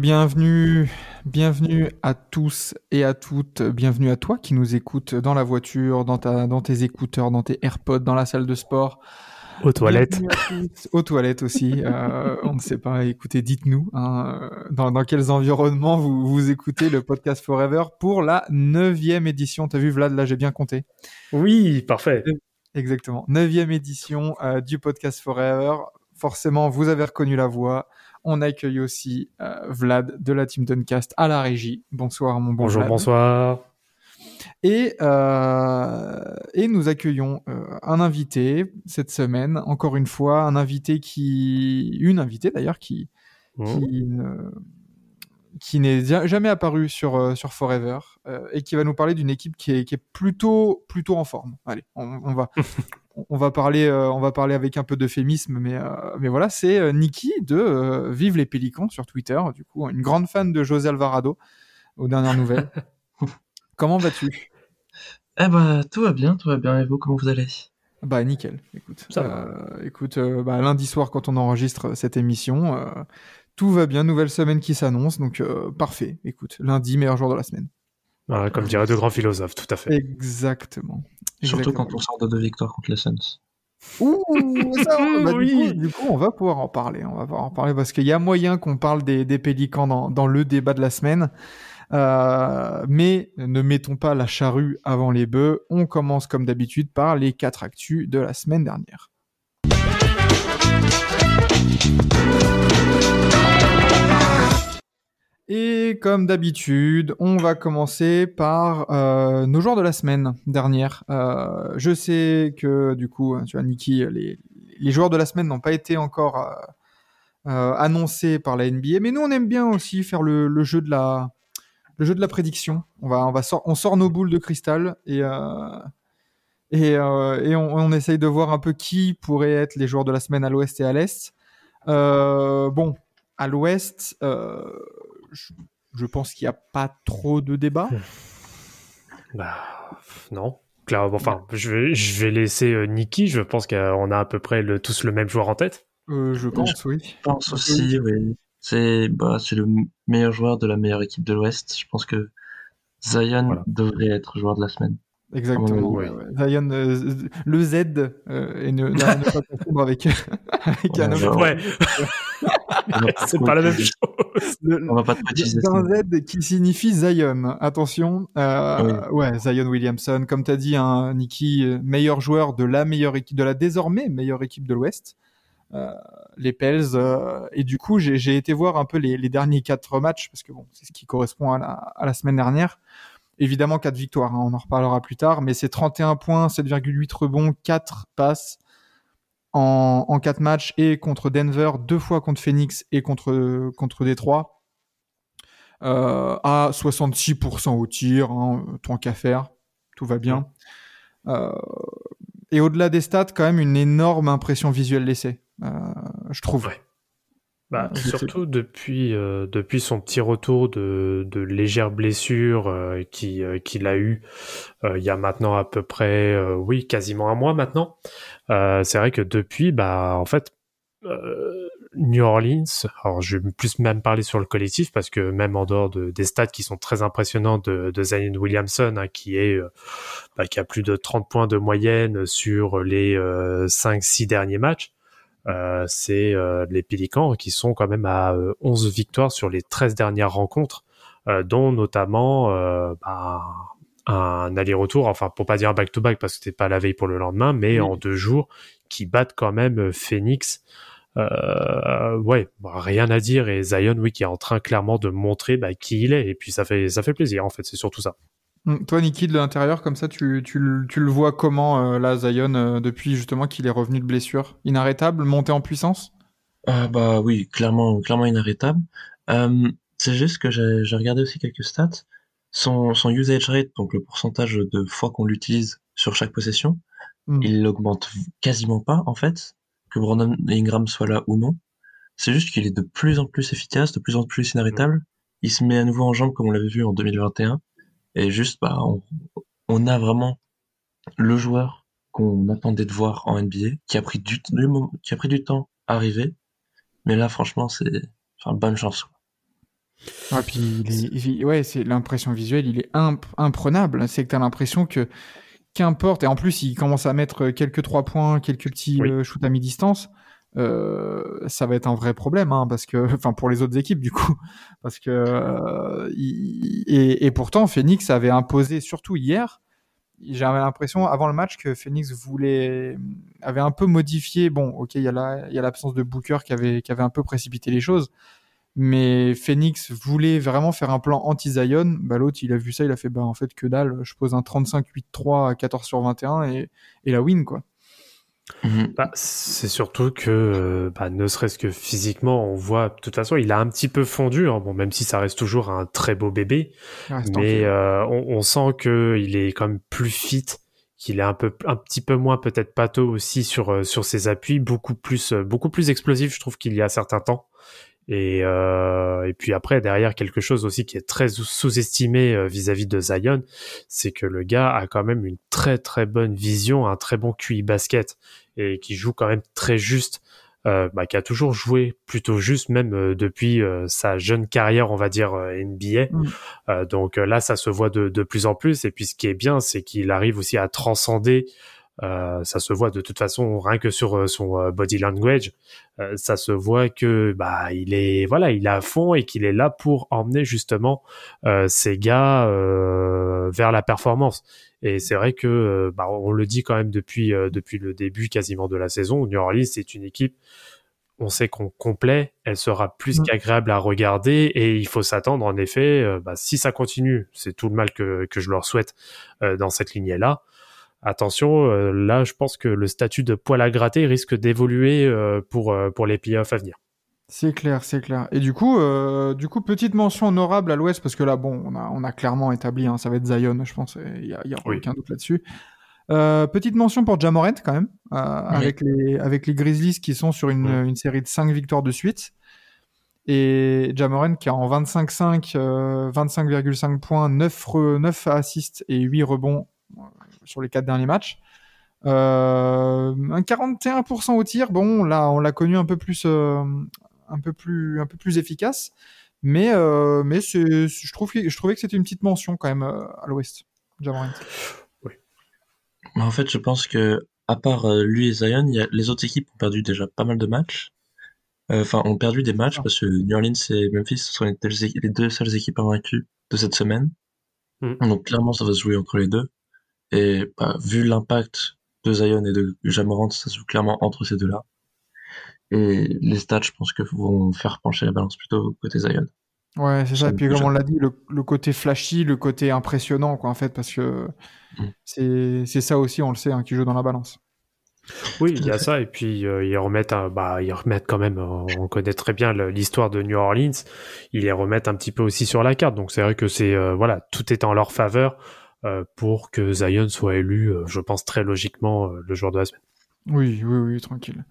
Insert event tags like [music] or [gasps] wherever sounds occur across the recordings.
Bienvenue, bienvenue à tous et à toutes. Bienvenue à toi qui nous écoutes dans la voiture, dans, ta, dans tes écouteurs, dans tes AirPods, dans la salle de sport. Aux toilettes. Tous. Aux toilettes aussi. Euh, on ne sait pas. Écoutez, dites-nous hein, dans, dans quels environnements vous, vous écoutez le podcast Forever pour la neuvième édition. T'as vu Vlad, là j'ai bien compté. Oui, parfait. Exactement. Neuvième édition euh, du podcast Forever. Forcément, vous avez reconnu la voix. On accueille aussi euh, Vlad de la team Duncast à la régie. Bonsoir mon bon Bonjour, Vlad. bonsoir. Et, euh, et nous accueillons euh, un invité cette semaine, encore une fois, un invité qui, une invitée d'ailleurs qui, Mmh. qui, ne- qui n'est ja- jamais apparu sur, sur Forever euh, et qui va nous parler d'une équipe qui est, qui est plutôt, plutôt en forme. Allez, on, on va, [laughs] on va parler, euh, on va parler avec un peu d'euphémisme, mais, euh, mais voilà, c'est euh, Niki de euh, Vive les Pélicans sur Twitter, du coup, une grande fan de José Alvarado aux dernières nouvelles. [laughs] Comment vas-tu? Eh bah, tout va bien, tout va bien. Et vous, comment vous allez? Bah nickel, écoute. Ça Euh, écoute, euh, bah, lundi soir quand on enregistre cette émission, euh, tout va bien, nouvelle semaine qui s'annonce, donc euh, parfait. Écoute, lundi, meilleur jour de la semaine. Ah, comme diraient de grands philosophes, tout à fait. Exactement. Surtout quand on sort de deux victoires contre les Suns. Ouh, ça, bah, du, [laughs] Oui. coup, du coup, on va pouvoir en parler. On va pouvoir en parler parce qu'il y a moyen qu'on parle des, des pélicans dans, dans le débat de la semaine. Euh, mais ne mettons pas la charrue avant les bœufs. On commence comme d'habitude par les quatre actus de la semaine dernière. Et comme d'habitude, on va commencer par euh, nos joueurs de la semaine dernière. Euh, je sais que du coup, tu vois, Niki, les, joueurs de la semaine n'ont pas été encore euh, annoncés par la NBA, mais nous on aime bien aussi faire le, jeu de la prédiction. On sort, nos boules de cristal et on, on essaye de voir un peu qui pourrait être les joueurs de la semaine à l'ouest et à l'est. Bon, à l'ouest, je, je pense qu'il n'y a pas trop de débat. Bah, pff, non. Clairement, enfin, je vais, je vais laisser euh, Niki. Je pense qu'on a à peu près le- tous le même joueur en tête. Euh, je pense, oui. Je pense aussi, oui. C'est bah, c'est le meilleur joueur de la meilleure équipe de l'Ouest. Je pense que Zion Voilà. devrait être joueur de la semaine. Exactement. Oui. ouais. Zion, euh, le Z, euh, et ne, ne- ne pas confondre avec, [laughs] avec un autre. ouais. [laughs] [laughs] C'est pas la même chose. Le- On va pas te Z qui signifie Zion. Attention, euh, ouais, Zion Williamson, comme tu as dit, un Nicky, euh, meilleur joueur de la meilleure équipe, de la désormais meilleure équipe de l'Ouest, euh, les Pels. euh, et du coup, j'ai j'ai été voir un peu les, les derniers quatre matchs parce que bon, c'est ce qui correspond à la, à la semaine dernière. Évidemment, quatre victoires, hein, on en reparlera plus tard, mais c'est 31 points, 7,8 rebonds, 4 passes en, en 4 matchs et contre Denver, deux fois contre Phoenix et contre, contre Détroit. Euh, à 66% au tir, hein, tant qu'à faire, tout va bien. Euh, et au-delà des stats, quand même une énorme impression visuelle laissée, euh, je trouve. Ouais. Bah, surtout depuis, euh, depuis son petit retour de, de légère blessure euh, qui, euh, qu'il a eu euh, il y a maintenant à peu près, euh, oui, quasiment un mois maintenant. Euh, c'est vrai que depuis, bah, en fait, euh, New Orleans, alors je vais plus même parler sur le collectif parce que même en dehors de, des stats qui sont très impressionnants de, de Zion Williamson, hein, qui est euh, bah, qui a plus de 30 points de moyenne sur les euh, 5-6 derniers matchs, euh, c'est euh, les Pélicans qui sont quand même à euh, 11 victoires sur les 13 dernières rencontres, euh, dont notamment euh, bah, un aller-retour, enfin pour pas dire un back-to-back parce que c'était pas la veille pour le lendemain, mais en deux jours, qui battent quand même euh, Phoenix. Euh, ouais, bah, rien à dire et Zion, oui, qui est en train clairement de montrer bah, qui il est et puis ça fait ça fait plaisir en fait, c'est surtout ça. Hum, Toi, Niki, de l'intérieur, comme ça, tu, tu, le- tu le vois comment, euh, là, Zion, euh, depuis justement qu'il est revenu de blessure? Inarrêtable, monté en puissance? Ah bah oui, clairement, clairement inarrêtable. Euh, c'est juste que j'ai regardé aussi quelques stats. Son, son usage rate, donc le pourcentage de fois qu'on l'utilise sur chaque possession, Hmm. il augmente quasiment pas en fait, que Brandon Ingram soit là ou non. C'est juste qu'il est de plus en plus efficace, de plus en plus inarrêtable. Il se met à nouveau en jambe comme on l'avait vu en 2021. Et juste, bah, on, on a vraiment le joueur qu'on attendait de voir en NBA, qui a pris du, qui a pris du temps à arriver. Mais là, franchement, c'est, enfin, bonne chance. Ah, puis il est- il- ouais, c'est l'impression visuelle, il est imp- imprenable. C'est que t'as l'impression que qu'importe, et en plus il commence à mettre quelques trois points, quelques petits Oui. euh, shoots à mi-distance, euh, ça va être un vrai problème, hein, parce que, [laughs] enfin pour les autres équipes du coup, [laughs] parce que euh, et, pourtant Phoenix avait imposé, surtout hier, j'avais l'impression avant le match que Phoenix voulait avait un peu modifié. Bon, ok, il y a la- il y a l'absence de Booker qui avait qui avait un peu précipité les choses, mais Phoenix voulait vraiment faire un plan anti-Zion. Bah, l'autre, il a vu ça, il a fait, bah, en fait, que dalle, je pose un 35-8-3 à 14 sur 21 et, et la win, quoi. Mhm. Bah, c'est surtout que, euh, bah, ne serait-ce que physiquement, on voit, de toute façon, il a un petit peu fondu, hein, bon, même si ça reste toujours un très beau bébé, reste mais euh, on, on sent que il est quand même plus fit, qu'il est un peu, un petit peu moins peut-être pâteau aussi sur euh, sur ses appuis, beaucoup plus, euh, beaucoup plus explosif, je trouve qu'il y a certains temps. Et, euh, et puis après, derrière, quelque chose aussi qui est très sous- sous-estimé euh, vis-à-vis de Zion, c'est que le gars a quand même une très très bonne vision, un très bon QI basket et qui joue quand même très juste, euh, bah, qui a toujours joué plutôt juste, même euh, depuis euh, sa jeune carrière, on va dire NBA. Mm. Euh, donc là, ça se voit de, de plus en plus. Et puis ce qui est bien, c'est qu'il arrive aussi à transcender. Euh, ça se voit de toute façon rien que sur euh, son euh, body language. Euh, ça se voit que bah il est voilà, il est à fond et qu'il est là pour emmener justement euh, ces gars euh, vers la performance. Et c'est vrai que bah, on le dit quand même depuis euh, depuis le début quasiment de la saison. New Orleans, c'est une équipe. On sait qu'on complet, elle sera plus Mm. qu'agréable à regarder et il faut s'attendre en effet. euh, bah, si ça continue, c'est tout le mal que que je leur souhaite euh, dans cette lignée là. Attention, euh, là, je pense que le statut de poil à gratter risque d'évoluer euh, pour euh, pour les playoffs à venir. C'est clair, c'est clair. Et du coup, euh, du coup, petite mention honorable à l'Ouest parce que là, bon, on a, on a clairement établi, hein, ça va être Zion, je pense. Il y a, il y a Oui. aucun doute là-dessus. Euh, petite mention pour Jamorant quand même, euh, avec les avec les Grizzlies qui sont sur une, une série de 5 victoires de suite. Et Jamorant qui a en 25-5, euh, 25,5 points, 9, re- 9 assists et 8 rebonds sur les 4 derniers matchs. Euh, un 41% au tir. Bon, là, on l'a connu un peu plus, euh, un peu plus, un peu plus efficace. Mais, euh, mais c'est, je trouve, que- je trouvais que c'était une petite mention quand même euh, à l'Ouest. Mais en fait, je pense que, à part euh, lui et Zion, il y a, les autres équipes ont perdu déjà pas mal de matchs. Euh, Enfin, ont perdu des matchs Ah. parce que New Orleans et Memphis ce sont les, deux les deux seules équipes invaincues de cette semaine. Mm. Donc clairement, ça va se jouer entre les deux. Et bah, vu l'impact de Zion et de Jamorant, ça se joue clairement entre ces deux-là. Et les stats, je pense que vont faire pencher la balance plutôt côté Zion. Ouais, c'est ça. Et puis, comme on l'a dit, le, le côté flashy, le côté impressionnant, quoi, en fait, parce que Mm. c'est, c'est ça aussi, on le sait, hein, qui joue dans la balance. Oui, il y a ça et puis euh, ils remettent un, bah ils remettent quand même euh, on connaît très bien l'histoire de New Orleans, ils les remettent un petit peu aussi sur la carte. Donc c'est vrai que c'est euh, voilà, tout est en leur faveur euh, pour que Zion soit élu euh, je pense très logiquement euh, le joueur de la semaine. Oui, oui, oui, tranquille.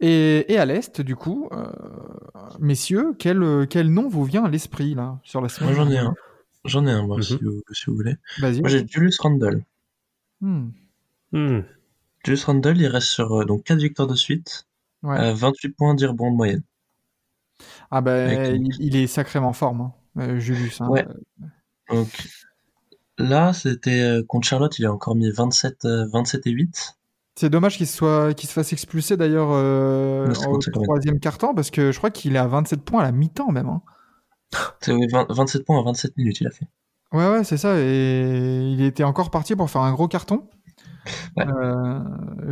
Et, et à l'Est, du coup, euh, messieurs, quel, quel nom vous vient à l'esprit, là, sur la semaine Moi, j'en ai un. J'en ai un, moi, Mhm. si, vous, si vous voulez. Vas-y. Moi, j'ai Julius Randle. Hmm, Hmm. Julius Randle, il reste sur euh, donc 4 victoires de suite, ouais. euh, 28 points de rebond de moyenne. Ah ben, il, il est sacrément en forme, hein, euh, Julius. hein. Ouais. Donc là, c'était euh, contre Charlotte, il a encore mis 27, euh, 27 et 8. C'est dommage qu'il se, soit, qu'il se fasse expulser d'ailleurs euh, au troisième quart-temps, parce que je crois qu'il est à 27 points à la mi-temps même. hein. [gasps] C'est oui, 20 27 points en 27 minutes, il a fait. Ouais, ouais, c'est ça. Et il était encore parti pour faire un gros carton. Ouais. Euh,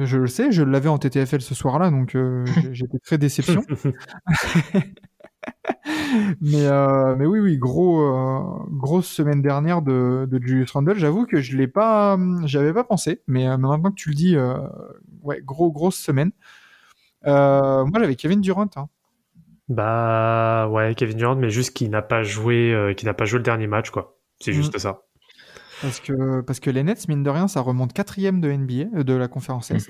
je le sais, je l'avais en TTFL ce soir-là, donc euh, j'étais très déception. [laughs] [laughs] mais, euh, mais oui, oui, gros, euh, grosse semaine dernière de, de Julius Randle. J'avoue que je l'ai pas, j'avais pas pensé, mais euh, maintenant que tu le dis, euh, ouais, gros, grosse semaine. Euh, moi, j'avais Kevin Durant. Hein. Bah ouais, Kevin Durant, mais juste qu'il n'a pas joué, euh, qu'il n'a pas joué le dernier match, quoi. C'est Mm. juste ça. Parce que, parce que les Nets, mine de rien, ça remonte quatrième de NBA, euh, de la conférence Est.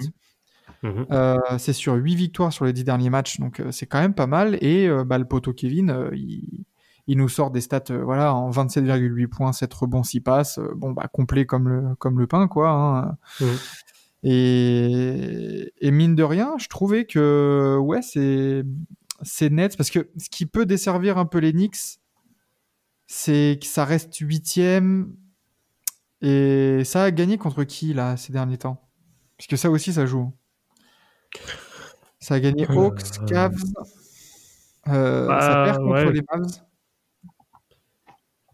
Mhm. Euh, c'est sur 8 victoires sur les 10 derniers matchs, donc euh, c'est quand même pas mal. Et euh, bah, le poteau Kevin, il, il nous sort des stats voilà, en 27,8 points, 7 rebonds, 6 passes. bon, bah, complet comme le, comme le pain, quoi. hein. Mhm. Et, et mine de rien, je trouvais que ouais, c'est c'est net parce que ce qui peut desservir un peu les Knicks, c'est que ça reste huitième et ça a gagné contre qui là ces derniers temps? Puisque ça aussi ça joue. Ça a gagné Euh, Hawks, Cavs. euh, ça Bah, perd contre ouais. les Mavs.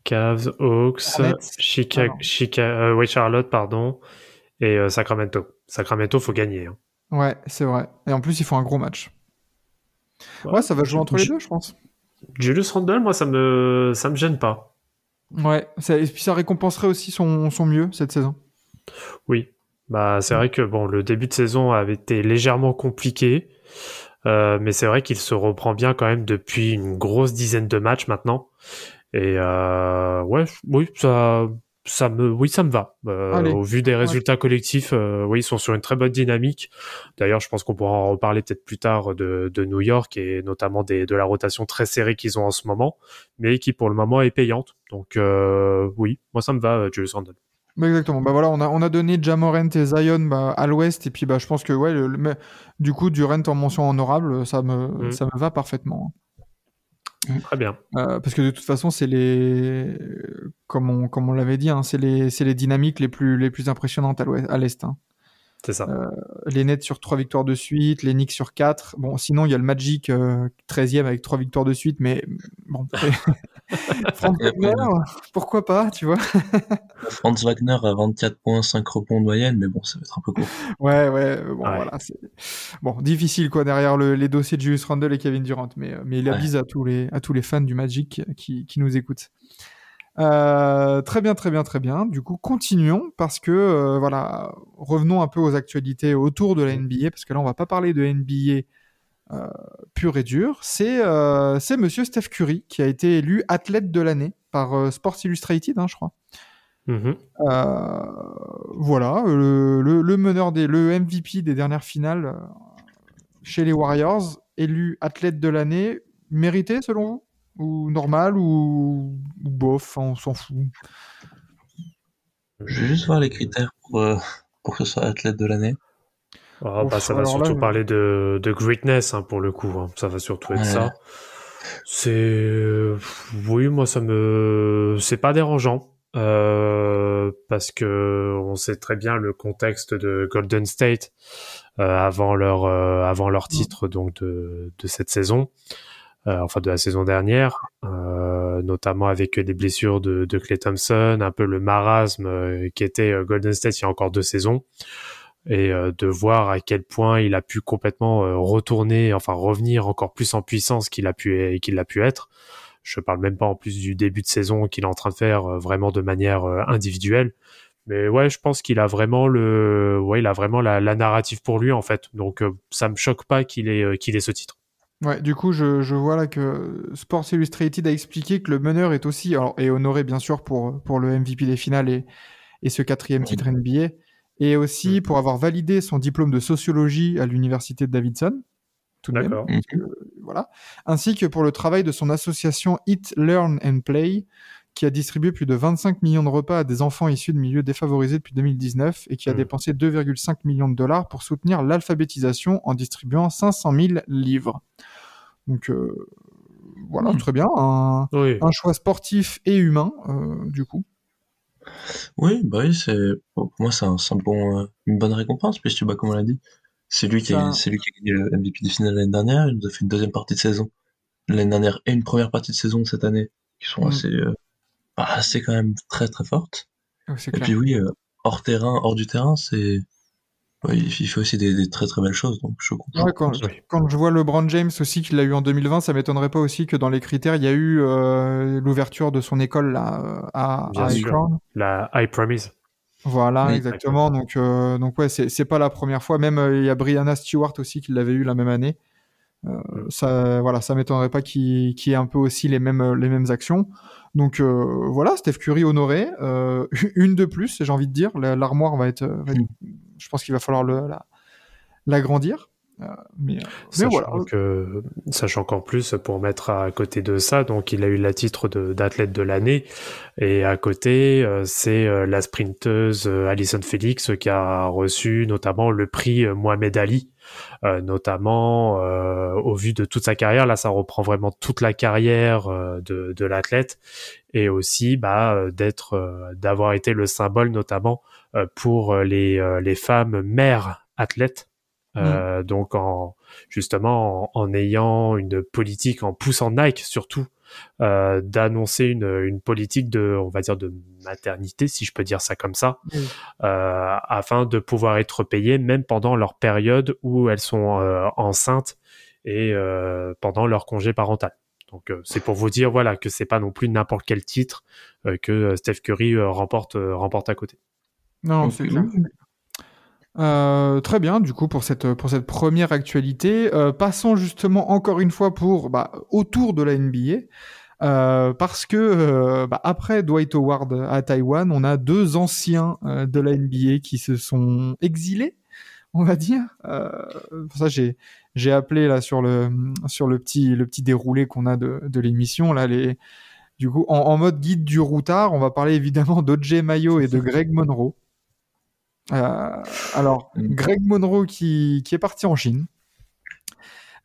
Cavs, Hawks. Chicago. Chica- euh, Charlotte, pardon, et euh, Sacramento. Sacramento, faut gagner. hein. Ouais, c'est vrai. Et en plus, ils font un gros match. Ouais, ça va jouer entre les deux, je pense. Julius Randle, moi, ça me, ça me gêne pas. Ouais, ça, et puis ça récompenserait aussi son, son mieux cette saison. Oui. Bah, c'est vrai que bon, le début de saison avait été légèrement compliqué, euh, mais c'est vrai qu'il se reprend bien quand même depuis une grosse dizaine de matchs maintenant. Et euh, ouais, oui, ça, ça me, oui, ça me va. Euh, au vu des résultats collectifs, euh, oui, ils sont sur une très bonne dynamique. D'ailleurs, je pense qu'on pourra en reparler peut-être plus tard de, de New York et notamment des, de la rotation très serrée qu'ils ont en ce moment, mais qui pour le moment est payante. Donc euh, oui, moi ça me va, euh, Julius Randle. Bah, exactement. Bah voilà, on a, on a donné Jamorant et Zion bah, à l'ouest, et puis bah, je pense que ouais, le- le- mais, du coup, Durant en mention honorable, ça me, Mm. ça me va parfaitement. Très bien. Euh, parce que de toute façon, c'est les, comme on, comme on l'avait dit, hein, c'est les, dynamiques les plus, les plus impressionnantes à l'est. hein. C'est ça. Les Nets sur trois victoires de suite, les Knicks sur quatre. Bon, sinon il y a le Magic euh, 13e avec trois victoires de suite, mais bon. [laughs] Après, [laughs] Wagner, pourquoi pas, tu vois? Franz Wagner à 24 points, 5 rebonds de moyenne, mais bon, ça va être un peu court. [laughs] Ouais, ouais. euh, Bon, Ouais. voilà. Bon, difficile quoi derrière le- les dossiers de Julius Randle et Kevin Durant, mais euh, mais il Ouais. avise à tous les à tous les fans du Magic qui qui nous écoutent. Euh, très bien, très bien, très bien. Du coup, continuons parce que euh, voilà, revenons un peu aux actualités autour de la NBA parce que là, on va pas parler de NBA euh, pur et dur. C'est c'est Monsieur Steph Curry qui a été élu athlète de l'année par Sports Illustrated, hein, je crois. Mhm. Euh, voilà, le, le, le meneur des, le MVP des dernières finales chez les Warriors, élu athlète de l'année, mérité selon vous? Ou normal ou, ou bof, on s'en fout. Je vais juste voir les critères pour, euh, pour que ce soit athlète de l'année. Ah, Ouf, bah, ça va là, surtout je- parler de, de greatness hein, pour le coup. hein. Ça va surtout être Ouais. ça. C'est euh, oui, moi ça me c'est pas dérangeant euh, parce que on sait très bien le contexte de Golden State euh, avant leur euh, avant leur titre donc de de cette saison. Euh, enfin de la saison dernière, euh, notamment avec les blessures de, Clay Thompson, un peu le marasme euh, qui était Golden State il y a encore deux saisons et de voir à quel point il a pu complètement retourner, enfin revenir encore plus en puissance qu'il a pu qu'il a pu être. Je parle même pas en plus du début de saison qu'il est en train de faire vraiment de manière individuelle. Mais ouais, je pense qu'il a vraiment le, ouais, il a vraiment la, narrative pour lui en fait. Donc ça me choque pas qu'il ait qu'il ait ce titre. Ouais, du coup, je, je vois là que Sports Illustrated a expliqué que le meneur est aussi, alors, est honoré bien sûr pour, pour le MVP des finales et, et ce quatrième Oui. titre NBA, et aussi pour avoir validé son diplôme de sociologie à l'université de Davidson. Tout de même. D'accord. parce que, voilà. Ainsi que pour le travail de son association Eat, Learn and Play, qui a distribué plus de 25 millions de repas à des enfants issus de milieux défavorisés depuis 2019 et qui a Mhm. dépensé 2,5 millions de dollars pour soutenir l'alphabétisation en distribuant 500 000 livres. Donc euh, voilà, Mhm. très bien. Un, Oui. un choix sportif et humain, euh, du coup. Oui, bah oui, c'est, pour moi, c'est un, bon, euh, une bonne récompense, puisque, bah, comme on l'a dit, c'est lui Ça- lui qui a gagné le MVP des finales l'année dernière, il nous a fait une deuxième partie de saison l'année dernière et une première partie de saison cette année, qui sont Mm. assez, assez quand même très très. Ouais, C'est Et clair. puis oui, euh, hors terrain, hors du terrain, c'est, ouais, il fait aussi des, des très très belles choses, donc je comprends. Ouais, quand, Oui. quand je vois LeBron James aussi qu'il l'a eu en 2020, ça m'étonnerait pas aussi que dans les critères, il y a eu euh, l'ouverture de son école là, euh, à, Bien à sûr. Akron. La I Promise. Voilà, Oui, exactement. Donc, euh, donc ouais, c'est c'est pas la première fois. Même euh, il y a Brianna Stewart aussi qui l'avait eu la même année. Euh, ça, voilà, ça m'étonnerait pas qu'il y ait un peu aussi les mêmes les mêmes actions. Donc euh, voilà, Steph Curry honoré, euh, [laughs] une de plus, j'ai envie de dire. La- L'armoire va être, va être- je pense qu'il va falloir la- l'agrandir. Euh, mais, euh, mais Sachant voilà. que, sachant qu'en plus, pour mettre à côté de ça, donc il a eu la titre de- d'athlète de, l'année, et à côté, euh, c'est euh, la sprinteuse euh, Alison Felix qui a reçu notamment le prix euh, Mohamed Ali, euh, notamment euh, au vu de toute sa carrière. Là, ça reprend vraiment toute la carrière euh, de, de l'athlète, et aussi bah, euh, d'être, euh, d'avoir été le symbole notamment euh, pour euh, les, euh, les femmes mères athlètes. Euh, donc en justement en, en ayant une politique en poussant Nike surtout euh, d'annoncer une, une politique de on va dire de maternité si je peux dire ça comme ça euh, afin de pouvoir être payées même pendant leur période où elles sont euh, enceintes et euh, pendant leur congé parental. Donc euh, c'est pour vous dire voilà que c'est pas non plus n'importe quel titre euh, que Steph Curry euh, remporte euh, remporte à côté. Non, c'est clair. Euh, très bien, du coup, pour cette, pour cette première actualité. Euh, passons justement encore une fois pour bah, autour de la NBA. Euh, parce que bah, après Dwight Howard à Taïwan, on a deux anciens de la NBA qui se sont exilés, on va dire. Ça, j'ai j'ai appelé là sur le sur le petit le petit déroulé qu'on a de, de l'émission là les du coup en, en mode guide du routard, on va parler évidemment d'Oj Mayo et de Greg Monroe. Euh, alors, Mm. Greg Monroe qui, qui est parti en Chine,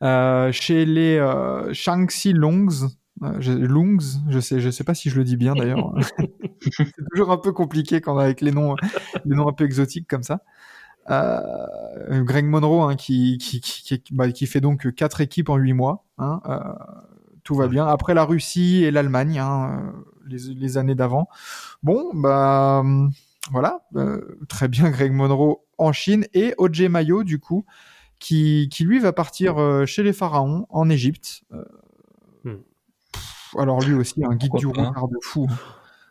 euh, chez les euh, Shaanxi Longs, euh, je, Lungs, je sais, je sais pas si je le dis bien d'ailleurs. [laughs] [laughs] c'est toujours un peu compliqué quand avec les noms, les noms un peu exotiques comme ça. Euh, Greg Monroe hein, qui, qui, qui, qui, bah, qui fait donc quatre équipes en huit mois. Hein, euh, tout va bien. Après la Russie et l'Allemagne, hein, les, les années d'avant. Bon, bah voilà, euh, très bien Greg Monroe en Chine et OJ Mayo du coup, qui, qui lui va partir euh, chez les pharaons en Égypte. Euh, Hmm. pff, alors lui aussi un guide Pourquoi du pas routard de fou.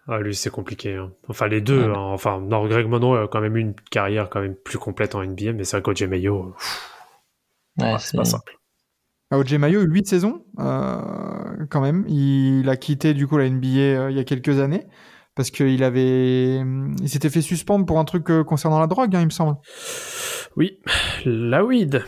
Ah, lui, c'est compliqué. hein. Enfin, les deux. Ouais. hein. Enfin, non, Greg Monroe a quand même eu une carrière quand même plus complète en NBA, mais c'est vrai qu'OJ Mayo, pff, Ouais, ouais, c'est pas simple. Ah, OJ Mayo, 8 saisons euh, quand même. Il a quitté du coup la NBA euh, il y a quelques années parce qu'il avait, il s'était fait suspendre pour un truc euh, concernant la drogue, hein, il me semble. Oui, la weed.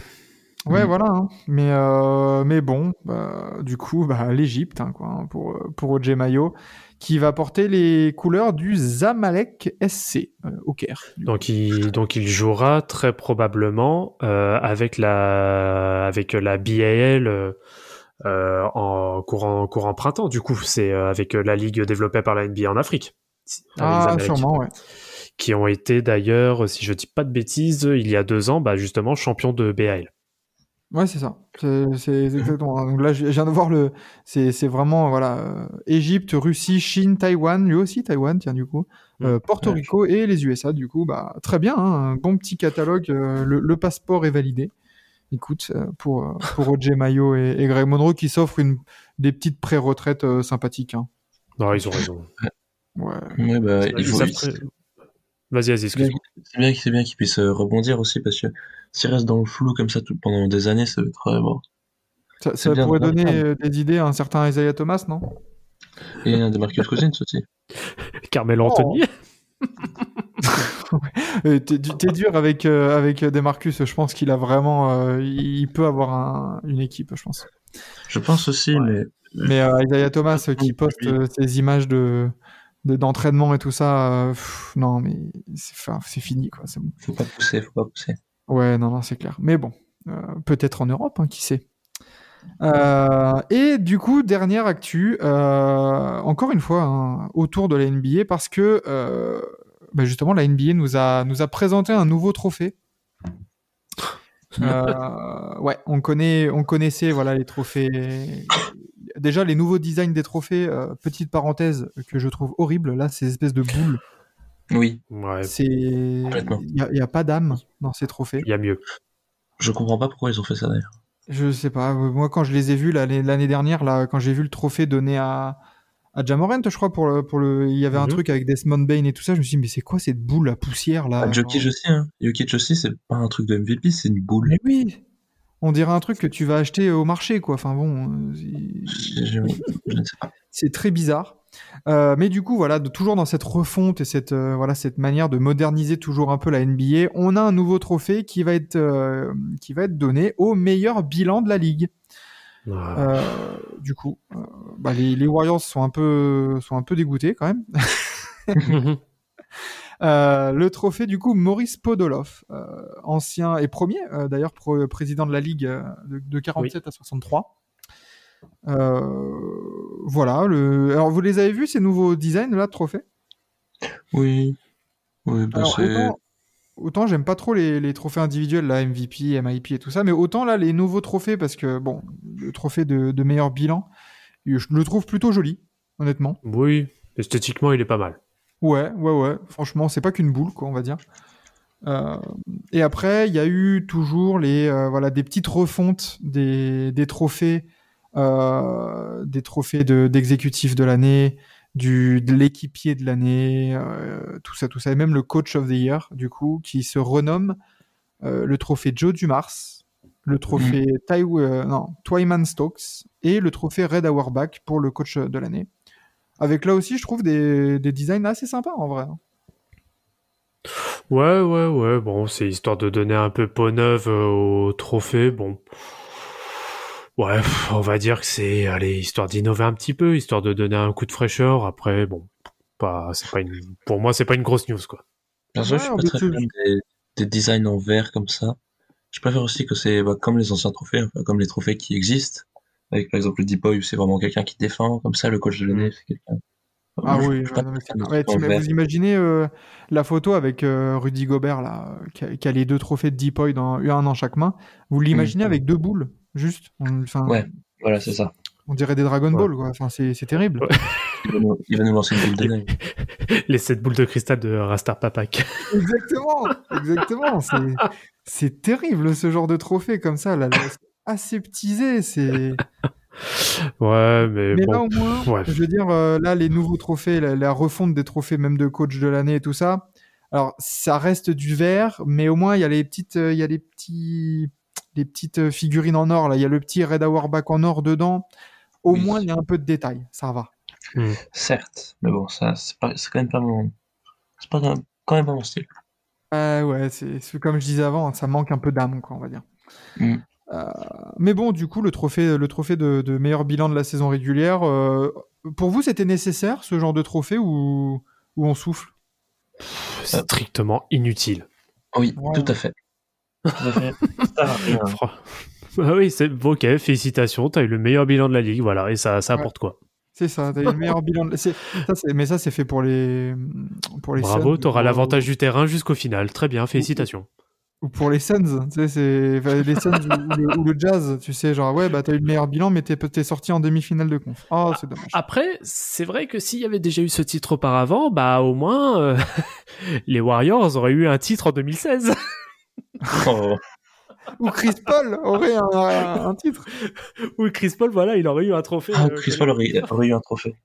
Ouais, Mm. voilà. hein. Mais euh, mais bon, bah, du coup, bah, [laughs] l'Égypte hein, quoi, hein, pour euh, pour OJ Mayo, qui va porter les couleurs du Zamalek SC euh, au Caire. Donc il, donc il jouera très probablement euh, avec la, avec la BAL en courant, courant printemps. Du coup, c'est euh, avec euh, la ligue développée par la NBA en Afrique. Ah, sûrement, ouais. Qui ont été d'ailleurs, si je dis pas de bêtises, il y a deux ans, bah justement champion de BAL. Ouais, c'est ça. C'est exactement. Donc là, je viens de voir le. C'est vraiment voilà. euh, Égypte, Russie, Chine, Taïwan, lui aussi Taïwan, tiens du coup, euh, Mm. Porto. Rico et les USA. Du coup, bah très bien, hein, un bon petit catalogue. euh, le, le passeport est validé. Écoute, euh, pour euh, pour OJ Mayo et, et Greg Monroe qui s'offrent une des petites pré-retraites euh, sympathiques. Hein. Non, ils ont raison. Ouais. Ouais, bah, il faut, très- Vas-y, vas-y, excuse-moi. c'est bien, c'est bien qu'il puisse euh, rebondir aussi parce que s'il reste dans le flou comme ça tout, pendant des années, ça va être bon. Ça, pourrait de donner euh, des idées à un certain Isaiah Thomas, non? Et un des Marcus Cousins aussi. Carmelo Anthony. Euh, T'es du- t'es dur avec euh, avec Demarcus. Je pense qu'il a vraiment, euh, il peut avoir un- une équipe, je pense. Je pense aussi, mais Mais euh, Isaiah Thomas euh, qui poste euh, ses images de de- d'entraînement et tout ça, euh, pff, non mais c'est fini quoi, c'est bon. faut pas pousser, faut pas pousser. Ouais, non non c'est clair. Mais bon, euh, peut-être en Europe, hein, qui sait. Euh, et du coup, dernière actu, euh, encore une fois, hein, autour de la NBA, parce que euh, bah, justement, la NBA nous a, nous a présenté un nouveau trophée. [laughs] Euh, ouais, on connaît, on connaissait voilà les trophées. Déjà les nouveaux designs des trophées. euh, petite parenthèse que je trouve horrible. Là, ces espèces de boules. Oui, Ouais, il Complètement. y a, pas d'âme dans ces trophées. il y a mieux. je comprends pas pourquoi ils ont fait ça d'ailleurs. Je sais pas. Moi, quand je les ai vus l'année l'année dernière, là, quand j'ai vu le trophée donné à à Jamorant, je crois pour le pour le, il y avait un Mhm. truc avec Desmond Bain et tout ça. Je me suis dit mais c'est quoi cette boule à poussière là? Ah, Jokic aussi, hein. Jokic aussi, c'est pas un truc de MVP, c'est une boule. Mais oui. On dirait un truc que tu vas acheter au marché, quoi. Enfin bon, euh, [laughs] c'est- très bizarre. Euh, mais du coup, voilà, de- toujours dans cette refonte et cette euh, voilà cette manière de moderniser toujours un peu la NBA, on a un nouveau trophée qui va être euh, qui va être donné au meilleur bilan de la ligue. Ah. Euh, du coup, euh, bah, les, les Warriors sont un peu sont un peu dégoûtés quand même. [laughs] Euh, le trophée du coup Maurice Podoloff, euh, ancien et premier euh, d'ailleurs président de la ligue de, de 47 à 63. Euh, voilà. Le... Alors vous les avez vus ces nouveaux designs là de trophées? Oui. Oui, bah Alors, c'est. autant, autant j'aime pas trop les, les trophées individuels, là, MVP, MIP et tout ça, mais autant là, les nouveaux trophées, parce que bon, le trophée de, de meilleur bilan, je le trouve plutôt joli, honnêtement. Oui, esthétiquement, il est pas mal. Ouais, ouais, ouais. Franchement, c'est pas qu'une boule, quoi, on va dire. Euh, et après, il y a eu toujours les euh, voilà des petites refontes des, des trophées, euh, des trophées de d'exécutif de l'année, du de l'équipier de l'année, euh, tout ça, tout ça, et même le coach of the year, du coup, qui se renomme euh, le trophée Joe Dumars, le trophée Ty, euh, non, Twyman Stokes et le trophée Red Auerbach pour le coach de l'année. Avec là aussi, je trouve des, des designs assez sympas en vrai. hein. Ouais, ouais, ouais. Bon, c'est histoire de donner un peu peau neuve au trophée. Bon. Ouais, pff, on va dire que c'est, allez, histoire d'innover un petit peu, histoire de donner un coup de fraîcheur. Après, bon, pas, c'est pas une, pour moi, c'est pas une grosse news, quoi. Je suis pas très fan des, des designs en vert comme ça. Je préfère aussi que c'est bah, comme les anciens trophées, enfin, comme les trophées qui existent. Avec par exemple le Deep Boy où c'est vraiment quelqu'un qui défend, comme ça le coach de l'année c'est quelqu'un. Ah Moi, oui, je non, mais ouais, tu- vous imaginez euh, la photo avec euh, Rudy Gobert là, qui a, qui a les deux trophées de Deep Boy dans un dans chaque main. Vous l'imaginez Mhm. avec deux boules, juste. On- Enfin, Ouais, voilà, c'est ça. on dirait des Dragon Ouais. Ball quoi. Enfin, c'est c'est terrible. Ouais. Il va nous, il va nous lancer une boule de neige. [laughs] Les sept boules de cristal de Rastar Papak. Exactement, exactement. C'est c'est terrible ce genre de trophée comme ça. Là, aseptisé, c'est. Ouais, mais, Mais là, bon. au moins, ouais. je veux dire, euh, là, les nouveaux trophées, la, la refonte des trophées, même de coach de l'année et tout ça. Alors, ça reste du vert, mais au moins, il y a les petites, euh, il y a les petits, les petites euh, figurines en or. Là, il y a le petit Red Auerbach en or dedans. Au Oui. moins, il y a un peu de détail. Ça va. Certes, mais bon, ça, c'est pas, c'est quand même pas mon, c'est pas quand même, quand même pas mon style. Euh, ouais, c'est c'est comme je disais avant, ça manque un peu d'âme, quoi, on va dire. Mm. Euh, mais bon, du coup, le trophée, le trophée de, de meilleur bilan de la saison régulière, euh, pour vous, c'était nécessaire ce genre de trophée ou, ou on souffle? Strictement inutile. Oui, Ouais. tout à fait. Ah oui, c'est ok, félicitations, t'as eu le meilleur bilan de la ligue, voilà, et ça, ça Ouais. apporte quoi C'est ça, t'as eu le meilleur bilan. De... Ça, mais ça, c'est fait pour les, pour les Bravo, t'auras pour- l'avantage du terrain jusqu'au final, très bien, félicitations. Ou pour les Suns, tu sais, c'est enfin, les Suns ou, ou le, ou le Jazz, tu sais, genre ouais, bah t'as eu le meilleur bilan, mais t'es t'es sorti en demi-finale de conf. Oh, c'est dommage. Après, c'est vrai que s'il y avait déjà eu ce titre auparavant, bah au moins euh, [laughs] les Warriors auraient eu un titre en 2016. [laughs] Oh, Ou Chris Paul aurait un, un- un titre. [laughs] Ou Chris Paul, voilà, il aurait eu un trophée. Ah, euh, Chris Paul aurait, aurait eu un trophée.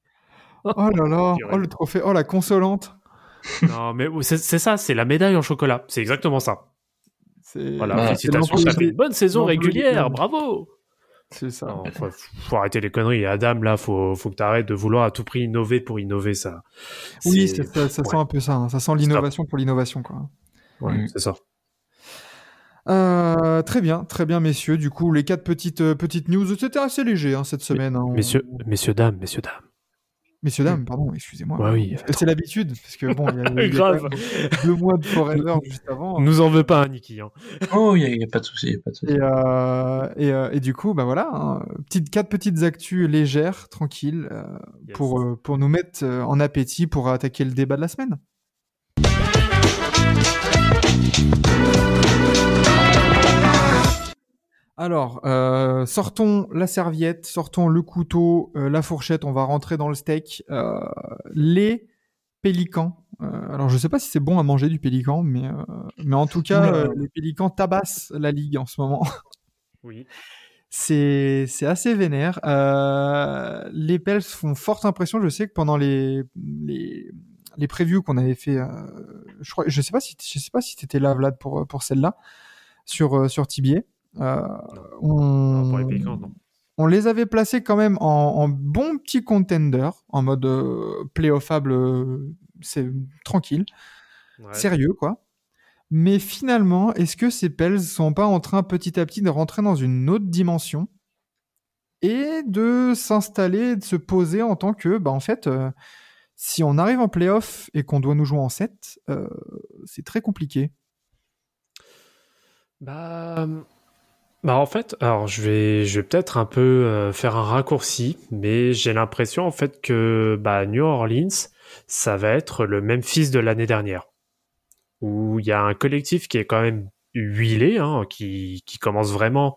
Oh là là, oh le trophée, oh la consolante. [laughs] Non, mais c'est ça, c'est la médaille en chocolat. C'est exactement ça. C'est Voilà, Ouais, félicitations, c'est ça fait une bonne saison régulière, bravo. C'est ça. Non, faut, faut arrêter les conneries. Adam, là, faut, faut que t'arrêtes de vouloir à tout prix innover pour innover, ça. Oui, ça, ça ouais. sent un peu ça. hein. Ça sent l'innovation pour l'innovation, quoi. Ouais, Mm. c'est ça. Euh, très bien, très bien, messieurs. Du coup, les quatre petites euh, petites news, c'était assez léger hein, cette semaine. hein. On- Messieurs, messieurs, dames, messieurs, dames. messieurs, dames, pardon, excusez-moi. Ouais, oui. C'est l'habitude, parce que bon, il y a, [laughs] y deux mois de Forever juste avant. Nous en veux pas, hein, Niki. Hein. Oh, il n'y a, pas de souci, y a pas de souci. Et, euh, et, euh, et du coup, bah voilà, hein, petites, quatre petites actus légères, tranquilles, euh, Yes. pour, euh, pour nous mettre en appétit pour attaquer le débat de la semaine. Alors, euh, sortons la serviette, sortons le couteau, euh, la fourchette, on va rentrer dans le steak. Euh, les pélicans. Alors, je sais pas si c'est bon à manger du pélican, mais, mais en tout cas, les pélicans tabassent la ligue en ce moment. [laughs] Oui. C'est assez vénère. Les Pels font forte impression. Je sais que pendant les les, les previews qu'on avait fait, je je sais pas si je sais pas si t'étais là Vlad pour pour celle-là sur sur Tibier. Euh, Non, on... pour les Pelicans, non. on les avait placés quand même en, en bon petit contender, en mode euh, playoffable, euh, c'est tranquille, Ouais. sérieux quoi. Mais finalement, est-ce que ces Pels sont pas en train petit à petit de rentrer dans une autre dimension et de s'installer, de se poser en tant que, bah en fait, euh, si on arrive en playoff et qu'on doit nous jouer en 7, euh, c'est très compliqué. Bah, bah en fait, alors je vais, je vais peut-être un peu euh, faire un raccourci, mais j'ai l'impression en fait que bah, New Orleans, ça va être le même fils de l'année dernière, où il y a un collectif qui est quand même huilé, hein, qui, qui commence vraiment